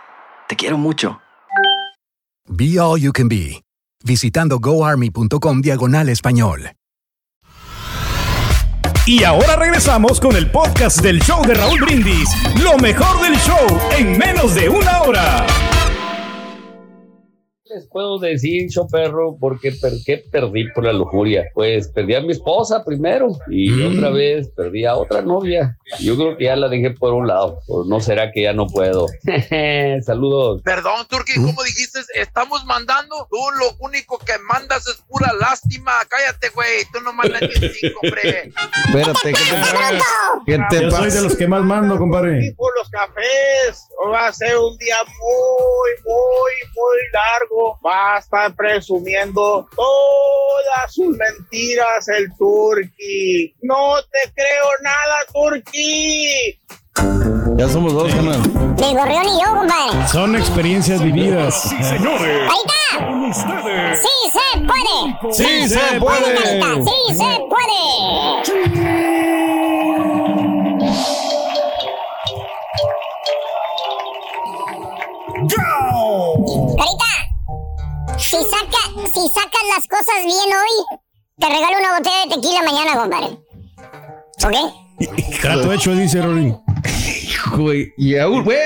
[SPEAKER 16] Te quiero mucho.
[SPEAKER 17] Be All You Can Be, visitando goarmy.com diagonal español.
[SPEAKER 7] Y ahora regresamos con el podcast del show de Raúl Brindis. Lo mejor del show en menos de una hora.
[SPEAKER 18] Les puedo decir, yo perro, porque per qué perdí por la lujuria? Pues perdí a mi esposa primero y
[SPEAKER 19] Mm.
[SPEAKER 18] otra vez perdí a otra novia. Yo creo que ya la dejé por un lado, o no será que ya no puedo. Saludos.
[SPEAKER 20] Perdón, Turki, ¿cómo dijiste? Estamos mandando. Tú lo único que mandas es pura lástima. Cállate, güey. Tú no mandas ni cinco, hombre.
[SPEAKER 4] Espérate, ¿qué te, ¿qué te
[SPEAKER 2] Yo soy de los que más mando, compadre.
[SPEAKER 20] por los cafés. Va a ser un día muy, muy, muy largo. Va a estar presumiendo todas sus mentiras el Turki. No te creo nada, Turki.
[SPEAKER 4] Ya somos dos, canal.
[SPEAKER 5] Del gorrión y yo, compadre.
[SPEAKER 2] Son experiencias vividas.
[SPEAKER 7] Sí, señores.
[SPEAKER 5] Ahí está.
[SPEAKER 7] Con ustedes.
[SPEAKER 5] Sí se puede.
[SPEAKER 7] Sí se puede.
[SPEAKER 5] Carita, Sí se puede. Si, saca, si sacas las cosas bien hoy, te regalo una botella de tequila mañana, compadre. ¿Ok?
[SPEAKER 2] Trato hecho, dice Rory.
[SPEAKER 4] Güey, y aún, güey,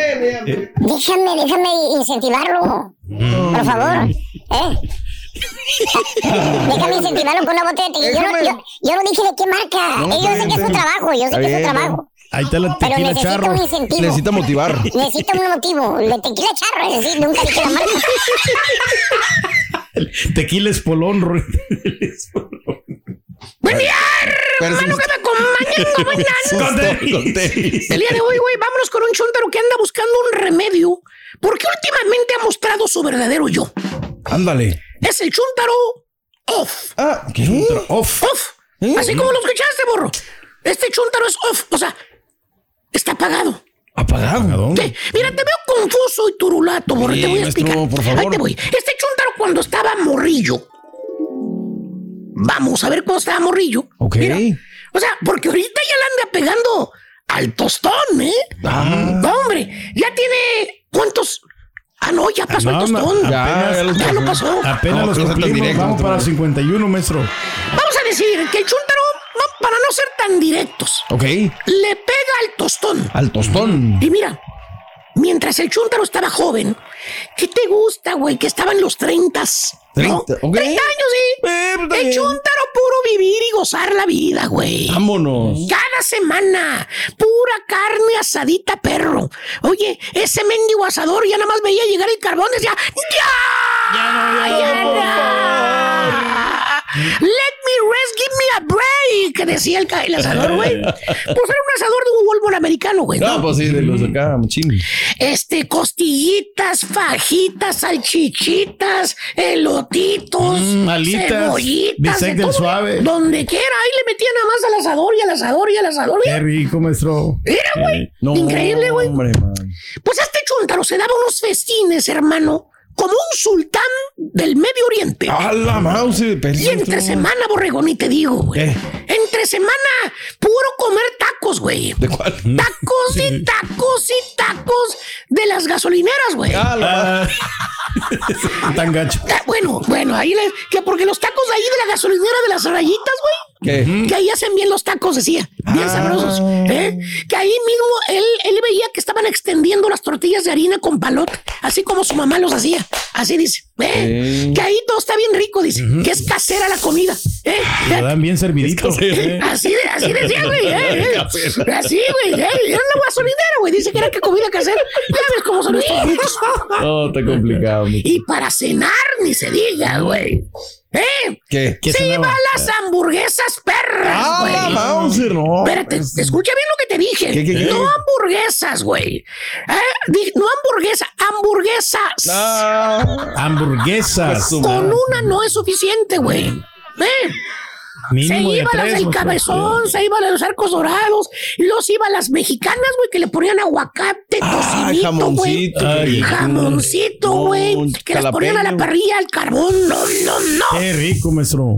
[SPEAKER 5] Déjame, déjame incentivarlo. Por favor. ¿Eh? Déjame incentivarlo con una botella de tequila. Yo no, yo, yo no dije de qué marca.
[SPEAKER 4] No,
[SPEAKER 5] Eh, yo sé que es su trabajo. Yo sé que es su trabajo.
[SPEAKER 2] Ahí está la
[SPEAKER 5] Pero
[SPEAKER 2] tequila
[SPEAKER 5] necesita
[SPEAKER 2] charro.
[SPEAKER 5] un incentivo.
[SPEAKER 4] Necesita motivar.
[SPEAKER 5] Necesita un motivo. De tequila charro, es decir, nunca dije la marca.
[SPEAKER 2] Tequila espolón, Rory.
[SPEAKER 21] ¡Buen día, hermano, que me acompañan! Buenas.
[SPEAKER 4] Con tenis.
[SPEAKER 21] El día de hoy, güey, vámonos con un chuntaro que anda buscando un remedio porque últimamente ha mostrado su verdadero yo.
[SPEAKER 4] Ándale.
[SPEAKER 21] Es el chuntaro off.
[SPEAKER 4] Ah, ¿qué?
[SPEAKER 21] Off. Off. Así como lo escuchaste, borro. Este chuntaro es off. O sea, está apagado.
[SPEAKER 4] Apagado.
[SPEAKER 21] Sí, Mira, te veo confuso y turulato, borro.
[SPEAKER 4] Sí,
[SPEAKER 21] te voy a
[SPEAKER 4] maestro,
[SPEAKER 21] explicar.
[SPEAKER 4] por favor.
[SPEAKER 21] Ahí te voy. Este chuntaro cuando estaba morrillo. Vamos a ver cómo estaba morrillo.
[SPEAKER 4] Ok.
[SPEAKER 21] Mira, o sea, porque ahorita ya le anda pegando al tostón, ¿eh?
[SPEAKER 4] Ah.
[SPEAKER 21] No, hombre, ya tiene. ¿Cuántos? Ah, no, ya pasó
[SPEAKER 2] No,
[SPEAKER 21] el
[SPEAKER 2] no,
[SPEAKER 21] tostón.
[SPEAKER 2] apenas-
[SPEAKER 21] ya lo pasó.
[SPEAKER 2] Apenas
[SPEAKER 4] No,
[SPEAKER 2] los cumplimos.
[SPEAKER 4] directo,
[SPEAKER 2] Vamos para
[SPEAKER 4] preocupes.
[SPEAKER 2] 51, maestro.
[SPEAKER 21] Vamos a decir que el chúntaro, no, para no ser tan directos,
[SPEAKER 4] Ok.
[SPEAKER 21] le pega al tostón.
[SPEAKER 4] Al tostón.
[SPEAKER 21] Y mira, mientras el chúntaro estaba joven, ¿qué te gusta, güey? Que estaba en los 30. ¿no?
[SPEAKER 4] 30, ok.
[SPEAKER 21] 30 años, sí.
[SPEAKER 4] Eh, está
[SPEAKER 21] el
[SPEAKER 4] bien.
[SPEAKER 21] chúntaro puro vivir y gozar la vida, güey.
[SPEAKER 4] Vámonos.
[SPEAKER 21] Cada semana, pura carne asadita, perro. Oye, ese mendigo asador ya nada más veía llegar el carbón, decía, ¡Ya! ¡Ya, ya! ¡Let me rest, give me a break! Decía el, asador, güey. Pues era un asador de un Walmart americano, güey.
[SPEAKER 4] No, pues sí, de los de acá, machín.
[SPEAKER 21] Este, costillitas, fajitas, salchichitas, elotitos,
[SPEAKER 2] Mm, alitas,
[SPEAKER 21] cebollitas, de todo,
[SPEAKER 2] suave.
[SPEAKER 21] Donde quiera, ahí le metían nada más al asador y al asador y al asador.
[SPEAKER 2] Qué rico, maestro.
[SPEAKER 21] mira, güey.
[SPEAKER 4] No,
[SPEAKER 21] Increíble, güey. Pues este chuntaro se daba unos festines, hermano, como un sultán del Medio Oriente.
[SPEAKER 4] A la mouse.
[SPEAKER 21] Y entre semana, borregón, y te digo, güey. Entre semana, puro comer tacos, güey.
[SPEAKER 4] ¿De cuál?
[SPEAKER 21] Tacos y tacos y tacos de las gasolineras, güey.
[SPEAKER 4] Ah, la
[SPEAKER 2] Ah, Tan gacho.
[SPEAKER 21] Ah, Bueno, bueno, ahí le, que porque los tacos de ahí de la gasolinera de las rayitas, güey.
[SPEAKER 4] ¿Qué?
[SPEAKER 21] Que ahí hacen bien los tacos, decía. Bien
[SPEAKER 4] Ah.
[SPEAKER 21] sabrosos. ¿eh? Que ahí mismo él, él veía que estaban extendiendo las tortillas de harina con palot, así como su mamá los hacía. Así dice. ¿eh? Que ahí todo está bien rico, dice. Que es casera la comida. ¿eh?
[SPEAKER 2] Lo dan bien servidito.
[SPEAKER 21] Eh, Así, de- así decía, güey. eh. Así, güey. eh. Era una gasolinera, güey. Dice que era que comida casera. Ya ves cómo son estos bichos.
[SPEAKER 4] No, está complicado.
[SPEAKER 21] Y para cenar, ni se diga, güey. ¿Eh?
[SPEAKER 4] ¿Qué?
[SPEAKER 21] Se iba a las hamburguesas perras,
[SPEAKER 4] Ah,
[SPEAKER 21] güey.
[SPEAKER 4] la Mauser, no.
[SPEAKER 21] Espérate, escucha bien lo que te dije.
[SPEAKER 4] ¿Qué, qué, qué?
[SPEAKER 21] No hamburguesas, güey. ¿Eh? No hamburguesa, hamburguesas.
[SPEAKER 4] Ah.
[SPEAKER 2] Hamburguesas.
[SPEAKER 21] Con una no es suficiente, güey. ¿Eh?
[SPEAKER 2] Mínimo
[SPEAKER 21] se
[SPEAKER 2] de
[SPEAKER 21] iba a las
[SPEAKER 2] tres,
[SPEAKER 21] del cabezón, se iba a los arcos dorados, y luego se iba a las mexicanas, güey, que le ponían aguacate,
[SPEAKER 4] Ay,
[SPEAKER 21] tocinito, güey.
[SPEAKER 4] jamoncito. Ay,
[SPEAKER 21] Jamoncito,
[SPEAKER 4] no,
[SPEAKER 21] güey. que las ponían a la parrilla, al carbón. No, no, no.
[SPEAKER 2] Qué rico, maestro.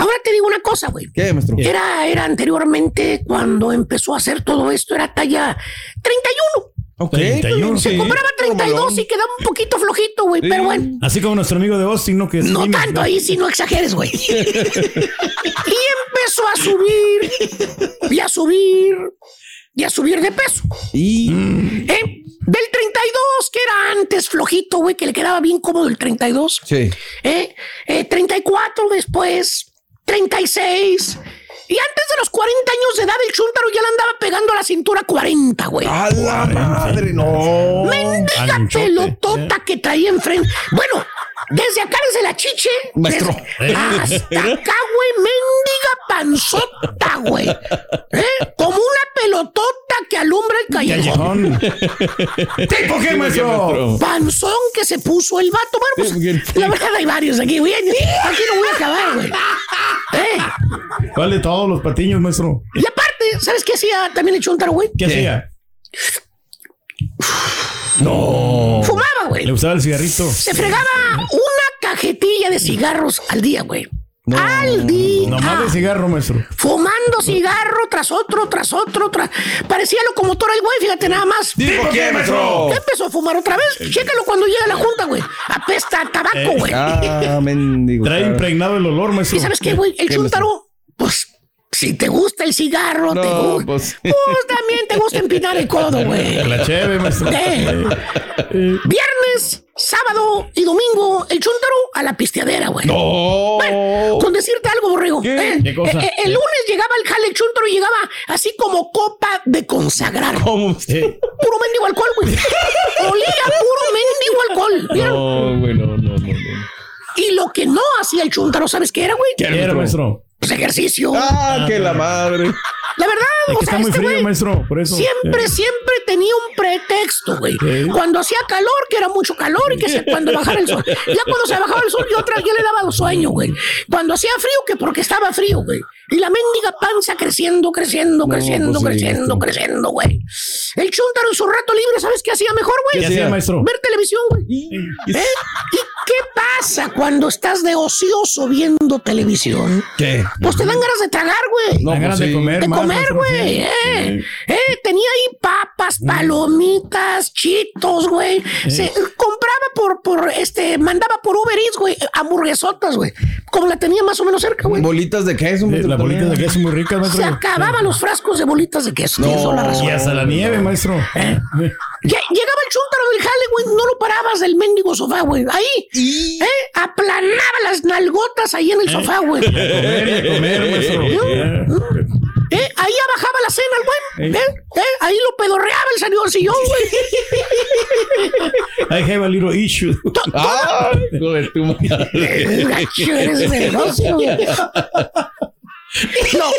[SPEAKER 21] Ahora te digo una cosa, güey.
[SPEAKER 4] ¿Qué, maestro?
[SPEAKER 21] Era, era anteriormente, cuando empezó a hacer todo esto, era talla 31.
[SPEAKER 4] Ok.
[SPEAKER 2] 31,
[SPEAKER 21] Se compraba 32 y quedaba un poquito flojito, güey. Pero bueno,
[SPEAKER 2] Así como nuestro amigo de Austin, ¿no? Que es
[SPEAKER 21] no tanto ahí, si no exageres, güey. y empezó a subir, y a subir, y a subir de peso.
[SPEAKER 4] Y.
[SPEAKER 21] ¿Eh? Del 32, que era antes flojito, güey, que le quedaba bien cómodo el 32.
[SPEAKER 4] Sí.
[SPEAKER 21] ¿Eh? Eh, 34 después, 36. Y antes de los 40 años de edad, el chúntaro ya le andaba pegando a la cintura 40, güey.
[SPEAKER 4] A la madre, no.
[SPEAKER 21] Mendiga pelotota que traía enfrente. Bueno, desde acá, desde la chiche.
[SPEAKER 4] Maestro.
[SPEAKER 21] desde- hasta acá, güey, mendiga panzota, güey. ¿Eh? Como una pelotota que alumbra el callejón.
[SPEAKER 2] Callejón. ¿Tipo qué, maestro?
[SPEAKER 21] Panzón que se puso el vato. Bueno, pues, la verdad hay varios aquí, güey. Aquí no voy a acabar, güey. ¿Eh?
[SPEAKER 2] ¿Cuál de todos los patiños, maestro?
[SPEAKER 21] Y aparte, ¿sabes qué hacía también el chuntaro, güey?
[SPEAKER 2] ¿Qué, hacía?
[SPEAKER 21] No. Fumaba, güey.
[SPEAKER 2] Le gustaba el cigarrito.
[SPEAKER 21] Se fregaba una cajetilla de cigarros al día, güey. Al día.
[SPEAKER 2] Nomás de cigarro, maestro.
[SPEAKER 21] Fumando cigarro tras otro, tras otro, tras... Parecía locomotora el güey, fíjate nada más.
[SPEAKER 4] ¿Tipo qué, maestro?
[SPEAKER 21] Empezó a fumar otra vez. Chécalo cuando llega a la junta, güey. Apesta a tabaco, güey.
[SPEAKER 4] Ah, mendigo.
[SPEAKER 2] Trae impregnado el olor, maestro.
[SPEAKER 21] ¿Y sabes qué, güey? El
[SPEAKER 4] ¿Qué,
[SPEAKER 21] chuntaro, pues, si te gusta el cigarro, te gusta.
[SPEAKER 4] pues.
[SPEAKER 21] Pues también te gusta empinar el codo, güey.
[SPEAKER 2] La.
[SPEAKER 21] Eh. Viernes, sábado y domingo, el chuntaro a la pisteadera, güey.
[SPEAKER 4] No.
[SPEAKER 21] Con decirte algo, borrego.
[SPEAKER 4] ¿Qué?
[SPEAKER 21] ¿eh?
[SPEAKER 2] ¿Qué cosa?
[SPEAKER 21] Eh, eh, el lunes llegaba el jale, el chuntaro y llegaba así como copa de consagrar.
[SPEAKER 4] ¿Cómo usted?
[SPEAKER 21] Puro mendigo alcohol, güey. Olía puro mendigo alcohol. ¿vieron?
[SPEAKER 4] No, güey, no, no, no. no.
[SPEAKER 21] Y lo que no hacía el chuntaro, ¿sabes qué era, güey?
[SPEAKER 2] ¿Qué era, maestro?
[SPEAKER 21] Pues ejercicio.
[SPEAKER 4] Ah, que la madre.
[SPEAKER 21] La verdad,
[SPEAKER 2] Es
[SPEAKER 21] o
[SPEAKER 2] que
[SPEAKER 21] sea,
[SPEAKER 2] está muy
[SPEAKER 21] este
[SPEAKER 2] frío, maestro. Por eso.
[SPEAKER 21] Siempre, siempre tenía un pretexto, güey. Cuando hacía calor, que era mucho calor, y que se, cuando bajara el sol. Ya cuando se bajaba el sol, y otra ya le daba sueño, güey. Cuando hacía frío, que porque estaba frío, güey. Y la mendiga panza creciendo, creciendo, creciendo,
[SPEAKER 4] pues sí,
[SPEAKER 21] creciendo, creciendo, güey. El chúntaro en su rato libre, ¿sabes qué hacía mejor,
[SPEAKER 2] ¿Qué
[SPEAKER 21] güey?
[SPEAKER 2] hacía, maestro?
[SPEAKER 21] Ver televisión, güey. ¿Eh? ¿Y qué pasa cuando estás de ocioso viendo televisión?
[SPEAKER 4] ¿Qué?
[SPEAKER 21] Pues te dan ganas de tragar, güey.
[SPEAKER 4] No,
[SPEAKER 2] Dan ganas
[SPEAKER 4] pues
[SPEAKER 2] de comer,
[SPEAKER 21] De comer, güey. Eh. Eh, tenía ahí papas, palomitas, chitos, güey. Se compraba por, por, este, mandaba por Uber Eats, güey, hamburguesotas, güey. Como la tenía más o menos cerca, güey.
[SPEAKER 4] Bolitas de queso, maestro.
[SPEAKER 2] Las bolitas de queso muy ricas, maestro.
[SPEAKER 21] Se acababan los frascos de bolitas de queso. La razón.
[SPEAKER 2] Y hasta la nieve, maestro.
[SPEAKER 21] Eh. Lle- Llegaba el chúntaro del jale, güey, no lo parabas del mendigo sofá, güey. Ahí, ¿eh? Aplanaba las nalgotas ahí en el sofá, güey.
[SPEAKER 2] A comer a comer, maestro. Eh.
[SPEAKER 21] ¿Eh? Ahí ya bajaba la cena el güey. ¿Eh? ¿Eh? Ahí lo pedorreaba el señor sillón, güey.
[SPEAKER 2] I have a little issue.
[SPEAKER 4] Ah,
[SPEAKER 21] eres negocio, güey. No.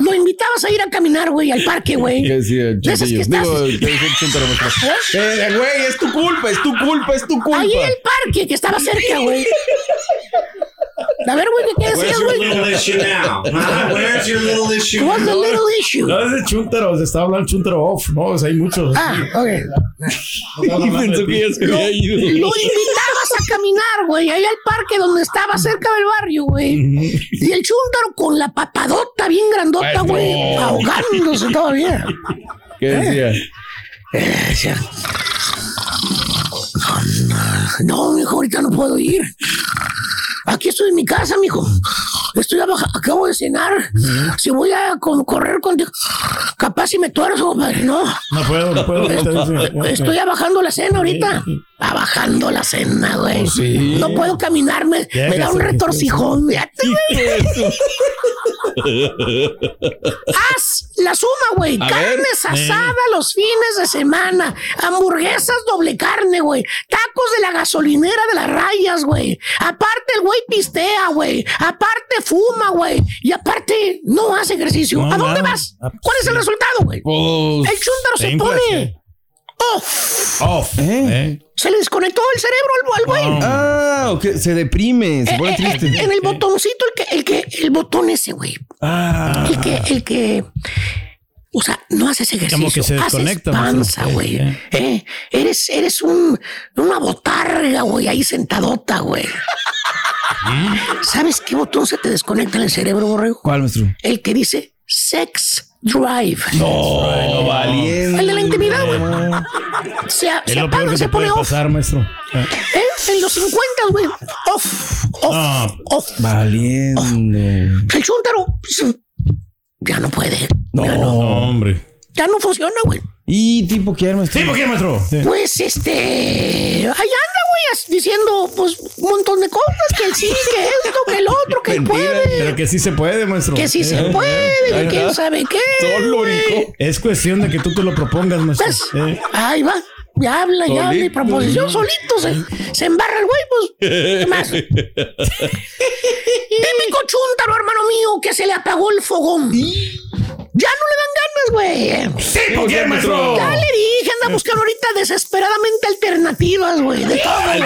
[SPEAKER 21] Lo invitabas a ir a caminar, güey, al parque, güey.
[SPEAKER 4] ¿Qué decía el
[SPEAKER 21] De esas que estás-
[SPEAKER 4] Digo, ¿qué decía el Chuntaro, maestro? Eh, güey, es tu culpa, es tu culpa, es tu culpa.
[SPEAKER 21] Ahí en el parque que estaba cerca, güey. A ver, güey, ¿qué decías, güey?
[SPEAKER 12] issue now? Huh? Where's your little issue?
[SPEAKER 21] What's the little issue?
[SPEAKER 2] No, es de chúntaro, se está hablando chúntaro off, ¿no? O sea, hay muchos.
[SPEAKER 21] Ah, ok.
[SPEAKER 4] Y pensó que ya se había ido.
[SPEAKER 21] Lo invitabas a caminar, güey, ahí al parque donde estaba cerca del barrio, güey. Y el chúntaro con la papadota bien grandota,
[SPEAKER 4] no.
[SPEAKER 21] güey, ahogándose todavía.
[SPEAKER 4] ¿Qué decía?
[SPEAKER 21] Eh, decía, No, mijo, ahorita no puedo ir. Aquí estoy en mi casa, mijo. Estoy abajo, acabo de cenar. Si voy a con- correr contigo, capaz si me tuerzo, compadre. No.
[SPEAKER 2] No puedo, no puedo. ahorita dice.
[SPEAKER 21] Estoy abajando la cena ahorita. Abajando la cena, güey.
[SPEAKER 4] sí.
[SPEAKER 21] No puedo caminar, me, me da un retorcijón. Fíjate, güey. Haz la suma, güey. Carnes
[SPEAKER 5] ver.
[SPEAKER 21] asadas los fines de semana. Hamburguesas doble carne, güey. Tacos de la gasolinera de las rayas, güey. Aparte el güey pistea, güey. Aparte fuma, güey. Y aparte no hace ejercicio.
[SPEAKER 2] No,
[SPEAKER 21] ¿A dónde
[SPEAKER 2] nada.
[SPEAKER 21] vas?
[SPEAKER 2] Ah,
[SPEAKER 21] ¿Cuál es el resultado, güey?
[SPEAKER 4] Pues,
[SPEAKER 21] el chúntaro
[SPEAKER 2] te
[SPEAKER 21] se pone off.
[SPEAKER 2] Off. ¿eh?
[SPEAKER 21] Se le desconectó el cerebro al, al güey.
[SPEAKER 4] Ah, ok, se deprime, se
[SPEAKER 21] Eh,
[SPEAKER 4] pone
[SPEAKER 21] eh,
[SPEAKER 4] triste.
[SPEAKER 21] eh, en el botoncito, el que, el que, el botón ese, güey.
[SPEAKER 4] Ah.
[SPEAKER 21] El que, el que. O sea, no haces ejercicio.
[SPEAKER 2] Como que se
[SPEAKER 21] haces
[SPEAKER 2] desconecta,
[SPEAKER 21] panza,
[SPEAKER 2] maestro.
[SPEAKER 21] güey.
[SPEAKER 2] Eh,
[SPEAKER 21] Eh, eres, eres un, una botarga, güey, ahí sentadota, güey. ¿Sabes qué botón se te desconecta en el cerebro, borrego?
[SPEAKER 4] ¿Cuál, maestro?
[SPEAKER 21] El que dice sex drive.
[SPEAKER 4] No, no valiente.
[SPEAKER 21] El de la intimidad, güey. Se,
[SPEAKER 2] Es
[SPEAKER 21] se
[SPEAKER 2] lo peor
[SPEAKER 21] apaga,
[SPEAKER 2] que
[SPEAKER 21] se pone
[SPEAKER 2] puede
[SPEAKER 21] off.
[SPEAKER 2] pasar, maestro. Eh.
[SPEAKER 21] En los 50, güey. Off, off,
[SPEAKER 2] No.
[SPEAKER 21] off.
[SPEAKER 4] Valiente.
[SPEAKER 21] El chúntaro pues, ya no puede.
[SPEAKER 4] No,
[SPEAKER 2] No, hombre.
[SPEAKER 21] Ya no funciona, güey.
[SPEAKER 4] ¿Y tipo qué, maestro?
[SPEAKER 2] ¿Sí, por qué, maestro? Sí.
[SPEAKER 21] Pues este. Ahí anda, güey, diciendo, pues, un montón de cosas: que el sí, que esto, que el otro, que él puede.
[SPEAKER 2] Pero que sí se puede, maestro.
[SPEAKER 21] Que sí se
[SPEAKER 2] Eh,
[SPEAKER 21] puede, que quién sabe qué. güey.
[SPEAKER 2] Es cuestión de que tú te lo propongas, maestro.
[SPEAKER 21] Pues,
[SPEAKER 2] Eh.
[SPEAKER 21] ahí va. Ya habla, ya habla. Y proposición solito se, se embarra el güey, pues. ¿Qué más? Típico chúntaro, hermano mío, que se le apagó el fogón. Ya no le dan ganas, güey.
[SPEAKER 2] Sí, ¿por qué, maestro?
[SPEAKER 21] Ya le dije, anda buscando ahorita desesperadamente alternativas, güey. De todo, güey.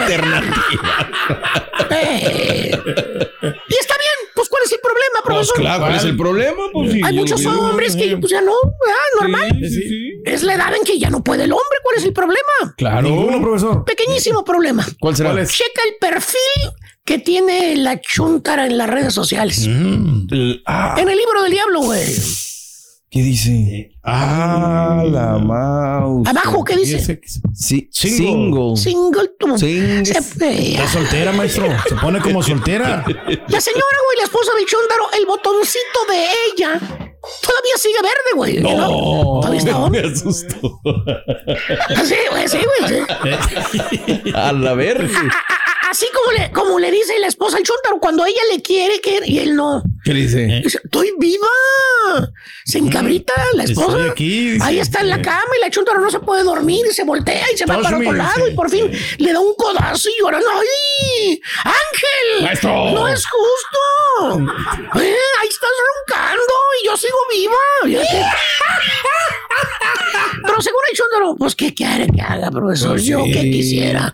[SPEAKER 21] Eh. Y está bien, pues ¿cuál es el problema,
[SPEAKER 4] Pues
[SPEAKER 21] profesor?
[SPEAKER 4] claro, ¿cuál es el problema? Pues sí,
[SPEAKER 21] Hay
[SPEAKER 4] yo
[SPEAKER 21] muchos hombres que pues ya no, ah, normal.
[SPEAKER 4] Sí, sí, sí.
[SPEAKER 21] Es la edad en que ya no puede el hombre. ¿Cuál es el problema?
[SPEAKER 4] Claro.
[SPEAKER 2] Ninguno, profesor.
[SPEAKER 21] Pequeñísimo problema.
[SPEAKER 4] ¿Cuál será?
[SPEAKER 2] ¿Cuál es?
[SPEAKER 21] Checa el perfil que tiene la chuntara en las redes sociales.
[SPEAKER 4] El- ah,
[SPEAKER 21] En el libro del diablo, güey.
[SPEAKER 4] ¿Qué dice? Ah, la mouse.
[SPEAKER 21] Abajo, ¿qué dice?
[SPEAKER 4] Sí,
[SPEAKER 2] Single.
[SPEAKER 4] single.
[SPEAKER 21] Single to.
[SPEAKER 4] Single.
[SPEAKER 21] Se-
[SPEAKER 2] Está soltera, maestro. Se pone como soltera.
[SPEAKER 21] La señora, güey, la esposa del chúntaro, el botoncito de ella todavía sigue verde, güey.
[SPEAKER 4] No,
[SPEAKER 21] Todavía está on.
[SPEAKER 4] me asustó.
[SPEAKER 21] Sí, güey, sí, güey. sí.
[SPEAKER 4] A la verga.
[SPEAKER 21] Así como le, como le dice la esposa al chúntaro cuando ella le quiere que y él no.
[SPEAKER 4] ¿Qué le dice?
[SPEAKER 21] Estoy viva. Se encabrita la esposa.
[SPEAKER 2] Estoy aquí, dice.
[SPEAKER 21] Ahí está en la cama y la chúntaro no se puede dormir y se voltea y se va para otro lado y por fin le da un codazo y llora. ¡Ay! ¡Ángel!
[SPEAKER 2] Maestro.
[SPEAKER 21] ¡No es justo! Eh, ahí estás roncando y yo sigo viva. Pero según el chúntaro, pues ¿qué quiere que haga, profesor?
[SPEAKER 2] Pues
[SPEAKER 21] Yo
[SPEAKER 2] sí.
[SPEAKER 21] que quisiera.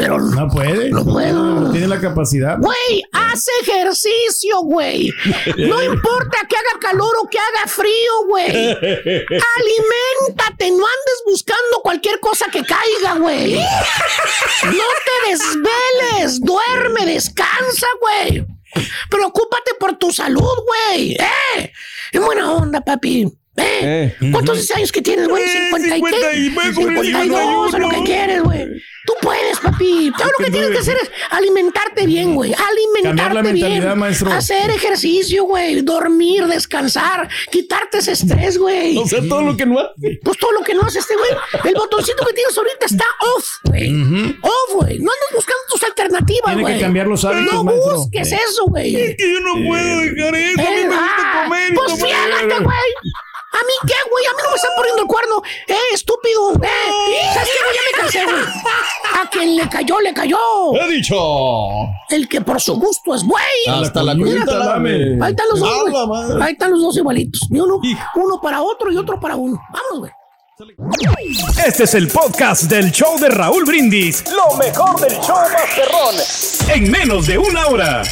[SPEAKER 21] Pero no,
[SPEAKER 2] No puede.
[SPEAKER 21] no puedo.
[SPEAKER 2] No tiene la capacidad.
[SPEAKER 21] Güey, haz ejercicio, güey. No importa que haga calor o que haga frío, güey. Aliméntate, no andes buscando cualquier cosa que caiga, güey. No te desveles, duerme, descansa, güey. Preocúpate por tu salud, güey. ¡Eh! En buena onda, papi. ¿Eh?
[SPEAKER 4] Eh.
[SPEAKER 21] ¿Cuántos años que tienes, güey?
[SPEAKER 3] Eh,
[SPEAKER 21] 50 y qué?
[SPEAKER 3] 51,
[SPEAKER 21] 52, o lo que quieres, güey. Tú puedes, papi. Todo lo que tienes que hacer es alimentarte bien, güey.
[SPEAKER 2] Cambiar la
[SPEAKER 21] Alimentarte bien.
[SPEAKER 2] mentalidad, maestro.
[SPEAKER 21] Hacer ejercicio, güey. Dormir, descansar, quitarte ese estrés, güey.
[SPEAKER 4] O sea, todo lo que no hace.
[SPEAKER 21] Pues todo lo que no hace este güey. El botoncito que tienes ahorita está off, güey. Off, güey. No andes buscando tus alternativas,
[SPEAKER 2] Tiene
[SPEAKER 21] güey.
[SPEAKER 2] que cambiar los hábitos,
[SPEAKER 21] No
[SPEAKER 2] maestro.
[SPEAKER 21] busques
[SPEAKER 2] Eh.
[SPEAKER 21] eso, güey.
[SPEAKER 3] Es que yo no puedo dejar eso. A mí me
[SPEAKER 21] Eh,
[SPEAKER 3] gusta
[SPEAKER 21] ah,
[SPEAKER 3] comer.
[SPEAKER 21] Pues fíjate, güey. ¿A mí qué, güey? A mí no me están poniendo el cuerno. ¡Eh, estúpido! ¡Eh! ¿Sabes qué, güey? Ya me cansé, güey. A quien le cayó, le cayó.
[SPEAKER 4] He dicho.
[SPEAKER 21] El que por su gusto es güey.
[SPEAKER 4] Hasta la
[SPEAKER 21] Mira,
[SPEAKER 4] lame.
[SPEAKER 21] Ahí están los dos, güey.
[SPEAKER 4] madre.
[SPEAKER 21] Ahí están los dos igualitos. Ni uno, uno para otro y otro para uno. Vamos, güey.
[SPEAKER 7] Este es el podcast del show de Raúl Brindis. Lo mejor del show Masterrón. En menos de una hora.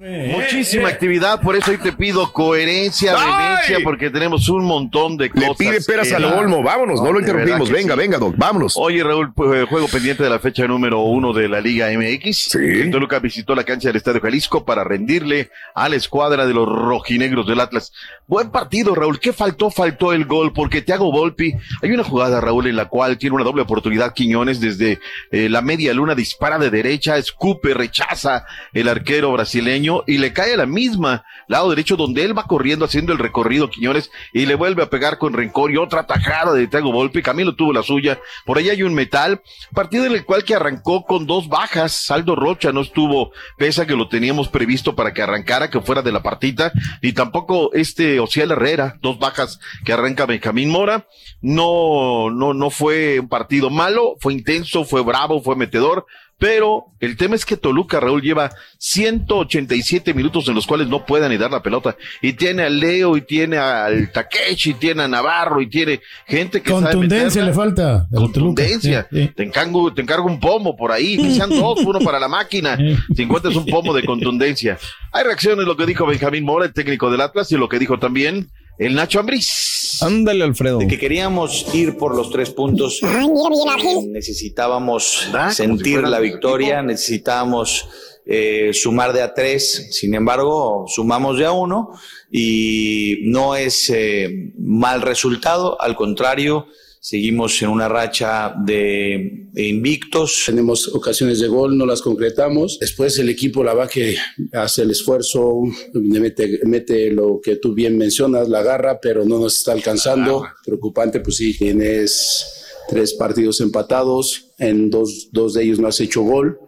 [SPEAKER 22] Muchísima actividad, por eso hoy te pido coherencia, vehemencia, porque tenemos un montón de
[SPEAKER 23] Le
[SPEAKER 22] cosas.
[SPEAKER 23] pide peras al olmo. Vámonos, no lo interrumpimos. Venga,
[SPEAKER 22] sí.
[SPEAKER 23] venga, Doc. Vámonos.
[SPEAKER 22] Oye, Raúl, pues, juego pendiente de la fecha número uno de la Liga MX.
[SPEAKER 23] Sí.
[SPEAKER 22] Toluca visitó la cancha del Estadio Jalisco para rendirle a la escuadra de los rojinegros del Atlas. Buen partido, Raúl. ¿Qué faltó? Faltó el gol, porque Thiago Volpi, hay una jugada, Raúl, en la cual tiene una doble oportunidad Quiñones desde eh, la media luna, dispara de derecha, escupe, rechaza el arquero brasileño Y le cae a la misma lado derecho donde él va corriendo haciendo el recorrido Quiñones y le vuelve a pegar con rencor y otra tajada de Thiago Volpi. Camilo tuvo la suya. Por ahí hay un metal, partido en el cual que arrancó con dos bajas. Saldo Rocha no estuvo, pese a que lo teníamos previsto para que arrancara, que fuera de la partita, y tampoco este Ociel Herrera, dos bajas que arranca Benjamín Mora. No, no, no fue un partido malo, fue intenso, fue bravo, fue metedor, pero el tema es que Toluca, Raúl, lleva 187 minutos en los cuales no puede ni dar la pelota. Y tiene a Leo, y tiene al Takechi, y tiene a Navarro, y tiene gente que
[SPEAKER 2] Contundencia
[SPEAKER 22] sabe
[SPEAKER 2] le falta.
[SPEAKER 22] Contundencia. Te, encargo, te encargo un pomo por ahí, que sean dos, uno para la máquina. Si encuentras un pomo de contundencia. Hay reacciones, lo que dijo Benjamín Mora, el técnico del Atlas, y lo que dijo también el Nacho Ambriz.
[SPEAKER 4] Ándale, Alfredo.
[SPEAKER 24] De que queríamos ir por los tres puntos.
[SPEAKER 5] Ay, mira, bien ágil.
[SPEAKER 24] Necesitábamos
[SPEAKER 22] Ah, si
[SPEAKER 24] sentir la victoria, necesitábamos eh, sumar de a tres. Sin embargo, sumamos de a uno y no es eh, mal resultado, al contrario. Seguimos en una racha de, de invictos.
[SPEAKER 25] Tenemos ocasiones de gol, no las concretamos. Después el equipo, la va que hace el esfuerzo, mete, mete lo que tú bien mencionas, la garra, pero no nos está alcanzando. Preocupante, pues sí, tienes tres partidos empatados, en dos, dos de ellos no has hecho gol.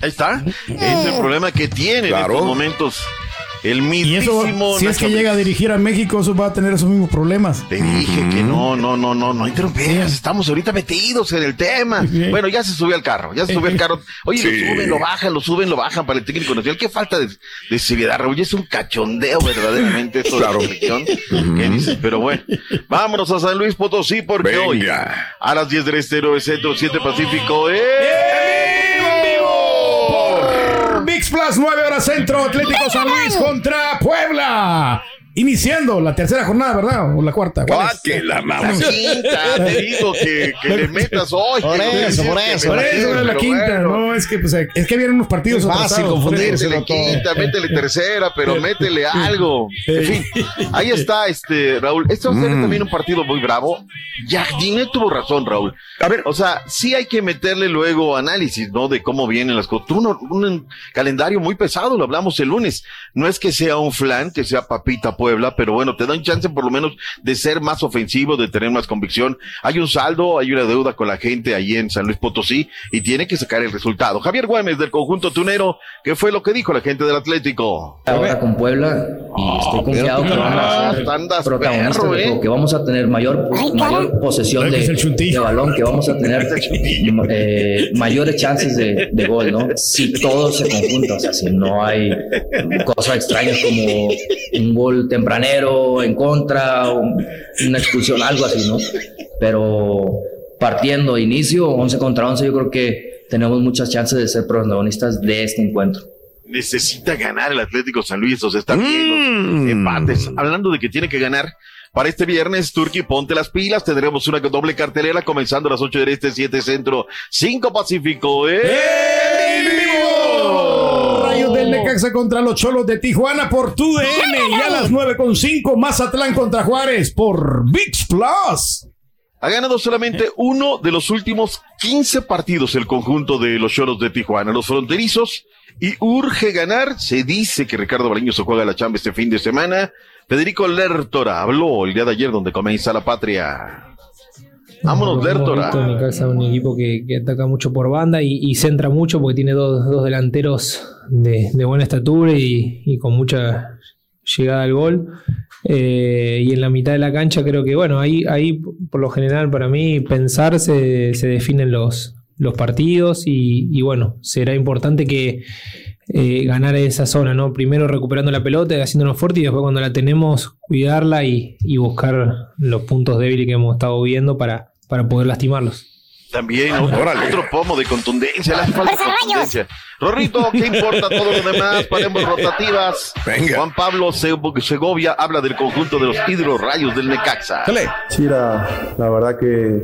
[SPEAKER 22] Ahí está. Es el problema que tiene en estos momentos. El
[SPEAKER 2] Y eso,
[SPEAKER 22] mismísimo
[SPEAKER 2] si es que llega a dirigir a México, eso va a tener esos mismos problemas.
[SPEAKER 22] Te dije que no, no, no, no, no interrumpas. Estamos ahorita metidos en el tema. Bueno, ya se subió al carro, ya se subió al carro. Oye, lo suben, lo bajan, lo suben, lo bajan para el técnico nacional. Qué falta de, de seriedad, Raúl. Es un cachondeo verdaderamente esto
[SPEAKER 23] Claro.
[SPEAKER 22] de la selección. ¿Qué dices? Pero bueno, vámonos a San Luis Potosí porque
[SPEAKER 23] Venga.
[SPEAKER 22] hoy a las 10 del este, 9 centro, 7 pacífico, ¡eh!
[SPEAKER 2] Plus, 9 horas centro, Atlético San Luis contra Puebla. Iniciando la tercera jornada, ¿verdad? O la cuarta. ¿cuál
[SPEAKER 23] Ah,
[SPEAKER 2] es?
[SPEAKER 23] que la
[SPEAKER 22] quinta, te digo que, que le metas hoy.
[SPEAKER 4] Por eso, por eso.
[SPEAKER 2] Por eso era la quinta.
[SPEAKER 22] bueno.
[SPEAKER 2] No, es que, pues, es que vienen unos partidos
[SPEAKER 4] Es fácil confundirse.
[SPEAKER 22] Métele quinta, métele tercera, pero métele algo. En fin, ahí está, este, Raúl. Este va a ser
[SPEAKER 23] Mm.
[SPEAKER 22] también un partido muy bravo. Jardine tuvo razón, Raúl.
[SPEAKER 23] A ver,
[SPEAKER 22] O sea, sí hay que meterle luego análisis, ¿no? De cómo vienen las cosas. Tuvo un, un calendario muy pesado, lo hablamos el lunes. No es que sea un flan, que sea papita Puebla, pero bueno, te dan chance por lo menos de ser más ofensivo, de tener más convicción. Hay un saldo, hay una deuda con la gente ahí en San Luis Potosí y tiene que sacar el resultado. Javier Güemes del conjunto tunero, ¿qué fue lo que dijo la gente del Atlético?
[SPEAKER 26] ahora con Puebla y estoy confiado que van a ser
[SPEAKER 22] Andas
[SPEAKER 26] protagonistas
[SPEAKER 22] perro, ¿eh?
[SPEAKER 26] que vamos a tener mayor,
[SPEAKER 5] Ay,
[SPEAKER 26] mayor posesión de, de balón, que vamos a tener eh, mayores chances de, de gol, ¿no? Si todo se conjunta, o sea, si no hay cosas extrañas como un gol tempranero en contra, una expulsión, algo así, ¿no? Pero partiendo de inicio, 11 contra 11, yo creo que tenemos muchas chances de ser protagonistas de este encuentro.
[SPEAKER 22] necesita ganar el Atlético San Luis, o sea, están
[SPEAKER 23] Mm.
[SPEAKER 22] empates. Hablando de que tiene que ganar. Para este viernes, Turquía, ponte las pilas. Tendremos una doble cartelera comenzando a las 8 del Este, 7 Centro, 5 Pacífico. ¡Eh!
[SPEAKER 2] Necaxa contra los Cholos de Tijuana por TUDN. Y a las 9.5 Mazatlán contra Juárez por VIX Plus.
[SPEAKER 22] Ha ganado solamente uno de los últimos 15 partidos el conjunto de los Cholos de Tijuana, los fronterizos, y urge ganar. Se dice que Ricardo Baleño se juega la chamba este fin de semana. Federico Lertora habló el día de ayer donde comienza la patria. Vámonos, Lertora.
[SPEAKER 27] Necaxa un equipo que, que ataca mucho por banda y, y centra mucho porque tiene dos, dos delanteros de, de buena estatura y, y con mucha llegada al gol. Eh, y en la mitad de la cancha creo que, bueno, ahí, ahí por lo general para mí pensar se, se definen los, los partidos y, y bueno, será importante que eh, ganar esa zona, ¿no? Primero recuperando la pelota y haciéndonos fuerte y después cuando la tenemos cuidarla y, y buscar los puntos débiles que hemos estado viendo para, para poder lastimarlos.
[SPEAKER 22] También otro, otro pomo de contundencia, le hace falta contundencia. Rorrito, ¿qué importa todo lo demás? Paremos rotativas. Juan Pablo Seg- Segovia habla del conjunto de los hidrorrayos del Necaxa.
[SPEAKER 28] Sí, la, la verdad que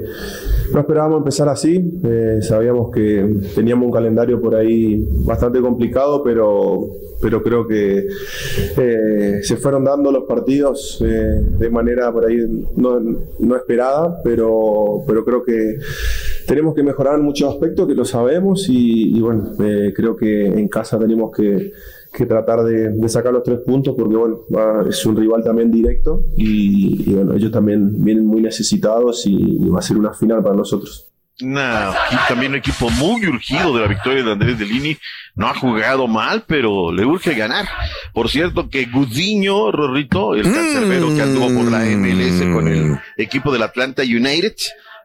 [SPEAKER 28] no esperábamos empezar así. eh, sabíamos que teníamos un calendario por ahí bastante complicado, pero, pero creo que eh, se fueron dando los partidos eh, de manera por ahí no, no esperada, pero, pero creo que tenemos que mejorar en muchos aspectos que lo sabemos y, y bueno, eh, creo que en casa tenemos que, que tratar de, de sacar los tres puntos porque bueno, va- es un rival también directo y, y, bueno, ellos también vienen muy necesitados y, y va a ser una final para nosotros.
[SPEAKER 22] Nah, también un equipo muy urgido de la victoria de Andrés Delini. No ha jugado mal, pero le urge ganar. Por cierto, que Gudiño, Rorrito, el cancerbero que anduvo por la MLS con el equipo del Atlanta United,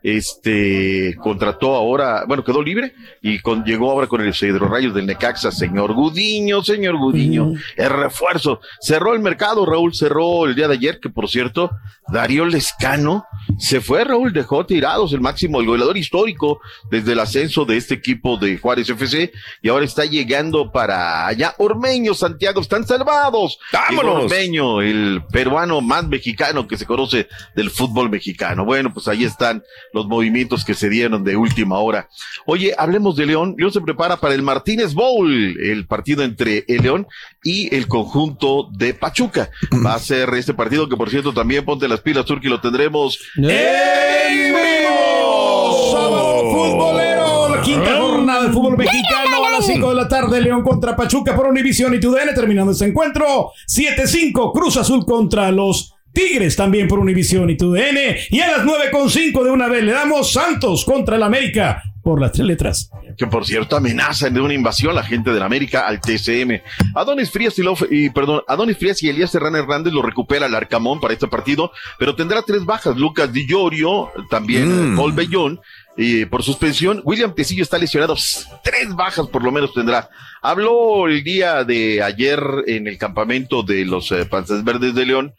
[SPEAKER 22] este contrató ahora, bueno, quedó libre y con, llegó ahora con el Cedro Rayos del Necaxa, señor Gudiño, señor Gudiño, el refuerzo. Cerró el mercado, Raúl cerró el día de ayer, que por cierto, Darío Lescano se fue, Raúl, dejó tirados el máximo, el goleador histórico desde el ascenso de este equipo de Juárez FC y ahora está llegando para allá. Ormeño, Santiago, están salvados.
[SPEAKER 23] ¡Vámonos!
[SPEAKER 22] Ormeño, el peruano más mexicano que se conoce del fútbol mexicano. Bueno, pues ahí están los movimientos que se dieron de última hora. Oye, hablemos de León. León se prepara para el Martínez Bowl, el partido entre el León y el conjunto de Pachuca. Va a ser este partido que, por cierto, también ponte las pilas, Turki, lo tendremos
[SPEAKER 2] ¡En vivo! Sábado futbolero, la quinta jornada del fútbol mexicano a las 5 de la tarde, León contra Pachuca por Univisión y TUDN, terminando este encuentro, 7-5, Cruz Azul contra los Tigres también por Univisión y TUDN, y a las 9.5 de una vez le damos Santos contra el América por las tres letras.
[SPEAKER 22] que por cierto amenazan de una invasión la gente de la América al TCM. Adonis Frías y, Lof- y perdón, Adonis Frías y Elías Serrano Hernández lo recupera el Arcamón para este partido, pero tendrá tres bajas. Lucas Di Llorio, también
[SPEAKER 23] Mm.
[SPEAKER 22] Paul Bellón, y por suspensión. William Tecillo está lesionado. Tres bajas por lo menos tendrá. Habló el día de ayer en el campamento de los eh, Panzas Verdes de León.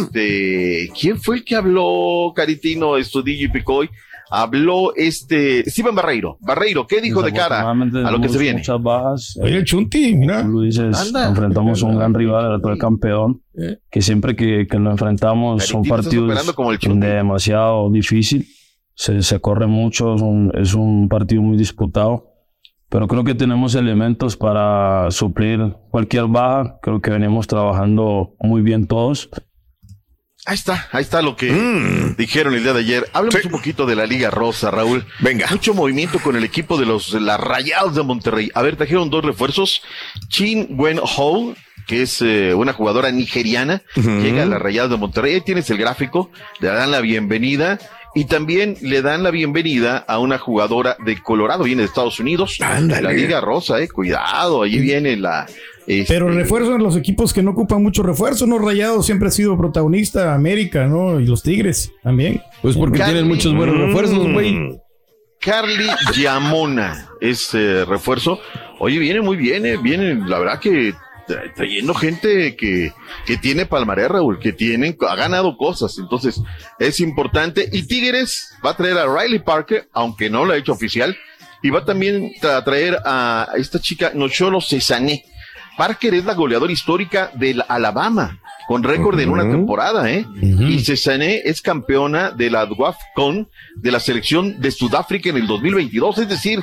[SPEAKER 22] Este, ¿quién fue el que habló, Caritino, Estudillo y Picoy? Habló este Steven Barreiro. Barreiro, ¿qué dijo de cara a lo que se viene?
[SPEAKER 29] Muchas bajas.
[SPEAKER 2] Oye, el Chunti, mira.
[SPEAKER 29] Como tú dices,
[SPEAKER 22] Anda.
[SPEAKER 29] enfrentamos a un gran rival, el actual campeón, que siempre que, que lo enfrentamos son
[SPEAKER 22] Caritino,
[SPEAKER 29] partidos
[SPEAKER 22] como el
[SPEAKER 29] demasiado difícil. Se, se corre mucho, es un, es un partido muy disputado. Pero creo que tenemos elementos para suplir cualquier baja. Creo que venimos trabajando muy bien todos.
[SPEAKER 22] Ahí está, ahí está lo que dijeron el día de ayer. Hablemos un poquito de la Liga Rosa, Raúl.
[SPEAKER 23] Venga.
[SPEAKER 22] Mucho movimiento con el equipo de los las Rayados de Monterrey. A ver, trajeron dos refuerzos. Chin Wen Ho, que es eh, una jugadora nigeriana, llega a las Rayadas de Monterrey. Ahí tienes el gráfico, le dan la bienvenida. Y también le dan la bienvenida a una jugadora de Colorado, viene de Estados Unidos.
[SPEAKER 23] Ándale.
[SPEAKER 22] La Liga Rosa, eh, cuidado, ahí viene la. este,
[SPEAKER 2] Pero refuerzos en los equipos que no ocupan mucho refuerzo, ¿no? Rayados siempre ha sido protagonista, América, ¿no? Y los Tigres también.
[SPEAKER 4] Pues porque tienen muchos buenos refuerzos, güey.
[SPEAKER 22] Carly Yamona es eh, refuerzo. Oye, viene muy bien, eh, viene, la verdad que trayendo gente que, que tiene palmarés, Raúl, que tienen, ha ganado cosas, entonces es importante. Y Tigres va a traer a Riley Parker, aunque no lo ha hecho oficial, y va también a traer a esta chica Nocholo Cesané. Parker es la goleadora histórica del Alabama, con récord en una temporada, ¿eh? Y Cesané es campeona de la WAFCON de la selección de Sudáfrica en el 2022, es decir,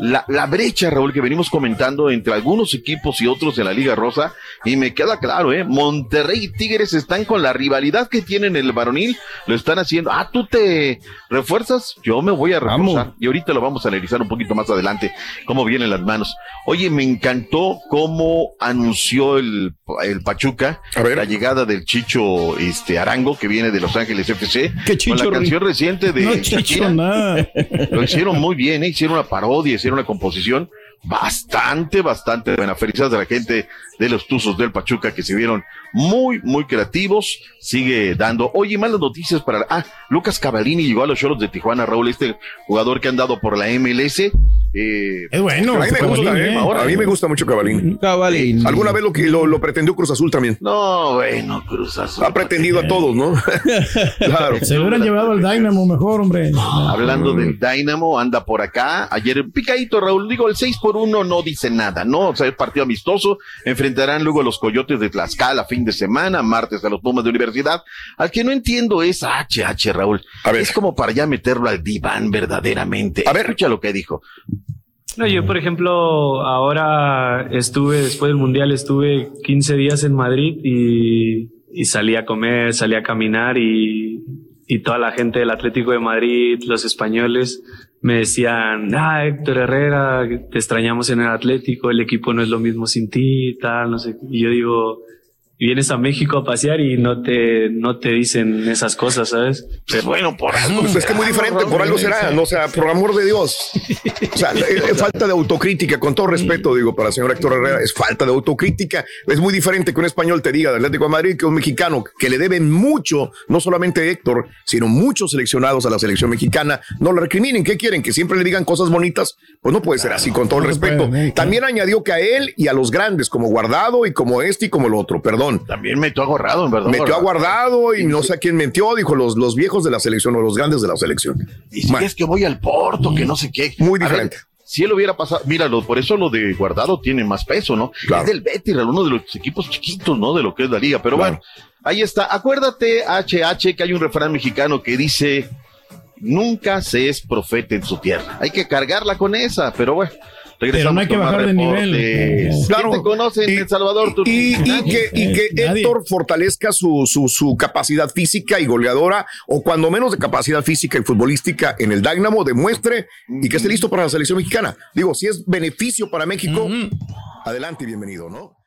[SPEAKER 22] la, la brecha, Raúl, que venimos comentando entre algunos equipos y otros de la Liga Rosa, y me queda claro, ¿eh? Monterrey y Tigres están con la rivalidad que tienen en el varonil, lo están haciendo. Ah, tú te refuerzas, yo me voy a reforzar. Y ahorita lo vamos a analizar un poquito más adelante, cómo vienen las manos. Oye, me encantó cómo anunció el, el Pachuca la llegada del Chicho este, Arango, que viene de Los Ángeles FC, con
[SPEAKER 2] Chicho,
[SPEAKER 22] la canción reciente de
[SPEAKER 2] No, Chicho.
[SPEAKER 22] Lo hicieron muy bien, ¿eh? hicieron una parodia, hicieron una composición bastante, bastante buena. Felicidades a la gente de los Tuzos del Pachuca que se vieron muy, muy creativos. Sigue dando. Oye, malas noticias para. Ah, Lucas Cavalini llegó a los Cholos de Tijuana, Raúl, este jugador que han dado por la MLS. Eh,
[SPEAKER 2] Es bueno,
[SPEAKER 23] A mí me gusta,
[SPEAKER 22] Cavalini,
[SPEAKER 23] ¿eh?
[SPEAKER 22] ahora,
[SPEAKER 23] A mí me gusta mucho Cavalín.
[SPEAKER 4] Cavalín.
[SPEAKER 23] Alguna vez lo, que lo, lo pretendió Cruz Azul también.
[SPEAKER 22] No, bueno, Cruz Azul.
[SPEAKER 23] Ha pretendido a todos, ¿no? claro.
[SPEAKER 2] Se hubieran llevado al Dynamo mejor, hombre.
[SPEAKER 22] Hablando del Dynamo, anda por acá. Ayer picadito, Raúl. Digo, el 6 por 1 no dice nada, ¿no? O sea, es partido amistoso. Enfrentarán luego a los Coyotes de Tlaxcala fin de semana, martes a los Pumas de Universidad. Al que no entiendo es HH, Raúl. Es como para ya meterlo al diván verdaderamente. A ver. Escucha lo que dijo.
[SPEAKER 30] No, yo, por ejemplo, ahora estuve, después del Mundial, estuve 15 días en Madrid y, y salí a comer, salí a caminar y, y toda la gente del Atlético de Madrid, los españoles, me decían, ah, Héctor Herrera, te extrañamos en el Atlético, el equipo no es lo mismo sin ti, tal, no sé. Y yo digo, vienes a México a pasear y no te, no te dicen esas cosas, ¿sabes? Pero
[SPEAKER 22] bueno, por
[SPEAKER 1] algo. Pues es que muy diferente, por algo será, no o sea, por amor de Dios. O sea, es falta de autocrítica, con todo respeto, digo, para el señor Héctor Herrera, es falta de autocrítica. Es muy diferente que un español te diga de Atlético de Madrid que un mexicano que le debe mucho, no solamente Héctor, sino muchos seleccionados a la selección mexicana, no lo recriminen. ¿Qué quieren? Que siempre le digan cosas bonitas. Pues no puede ser así, con todo el respeto. También añadió que a él y a los grandes, como Guardado y como este y como el otro, perdón.
[SPEAKER 22] También metió a Guardado, en verdad.
[SPEAKER 1] Metió a Guardado y no sé a quién metió, dijo los, los viejos de la selección o los grandes de la selección.
[SPEAKER 22] Y si es que voy al Porto, que no sé qué.
[SPEAKER 1] Muy diferente.
[SPEAKER 22] si él hubiera pasado, míralo, por eso lo de Guardado tiene más peso, ¿no? Es del Betis, uno de los equipos chiquitos, ¿no? De lo que es la liga. Pero bueno, ahí está. Acuérdate, HH, que hay un refrán mexicano que dice, nunca se es profeta en su tierra. Hay que cargarla con esa, pero bueno.
[SPEAKER 2] Pero no hay que bajar de nivel.
[SPEAKER 22] Claro. te conocen en El Salvador?
[SPEAKER 1] Y, que, y que Héctor fortalezca su, su, su, capacidad física y goleadora, o cuando menos de capacidad física y futbolística en el Dynamo, demuestre y que esté listo para la selección mexicana. Digo, si es beneficio para México, adelante y bienvenido, ¿no?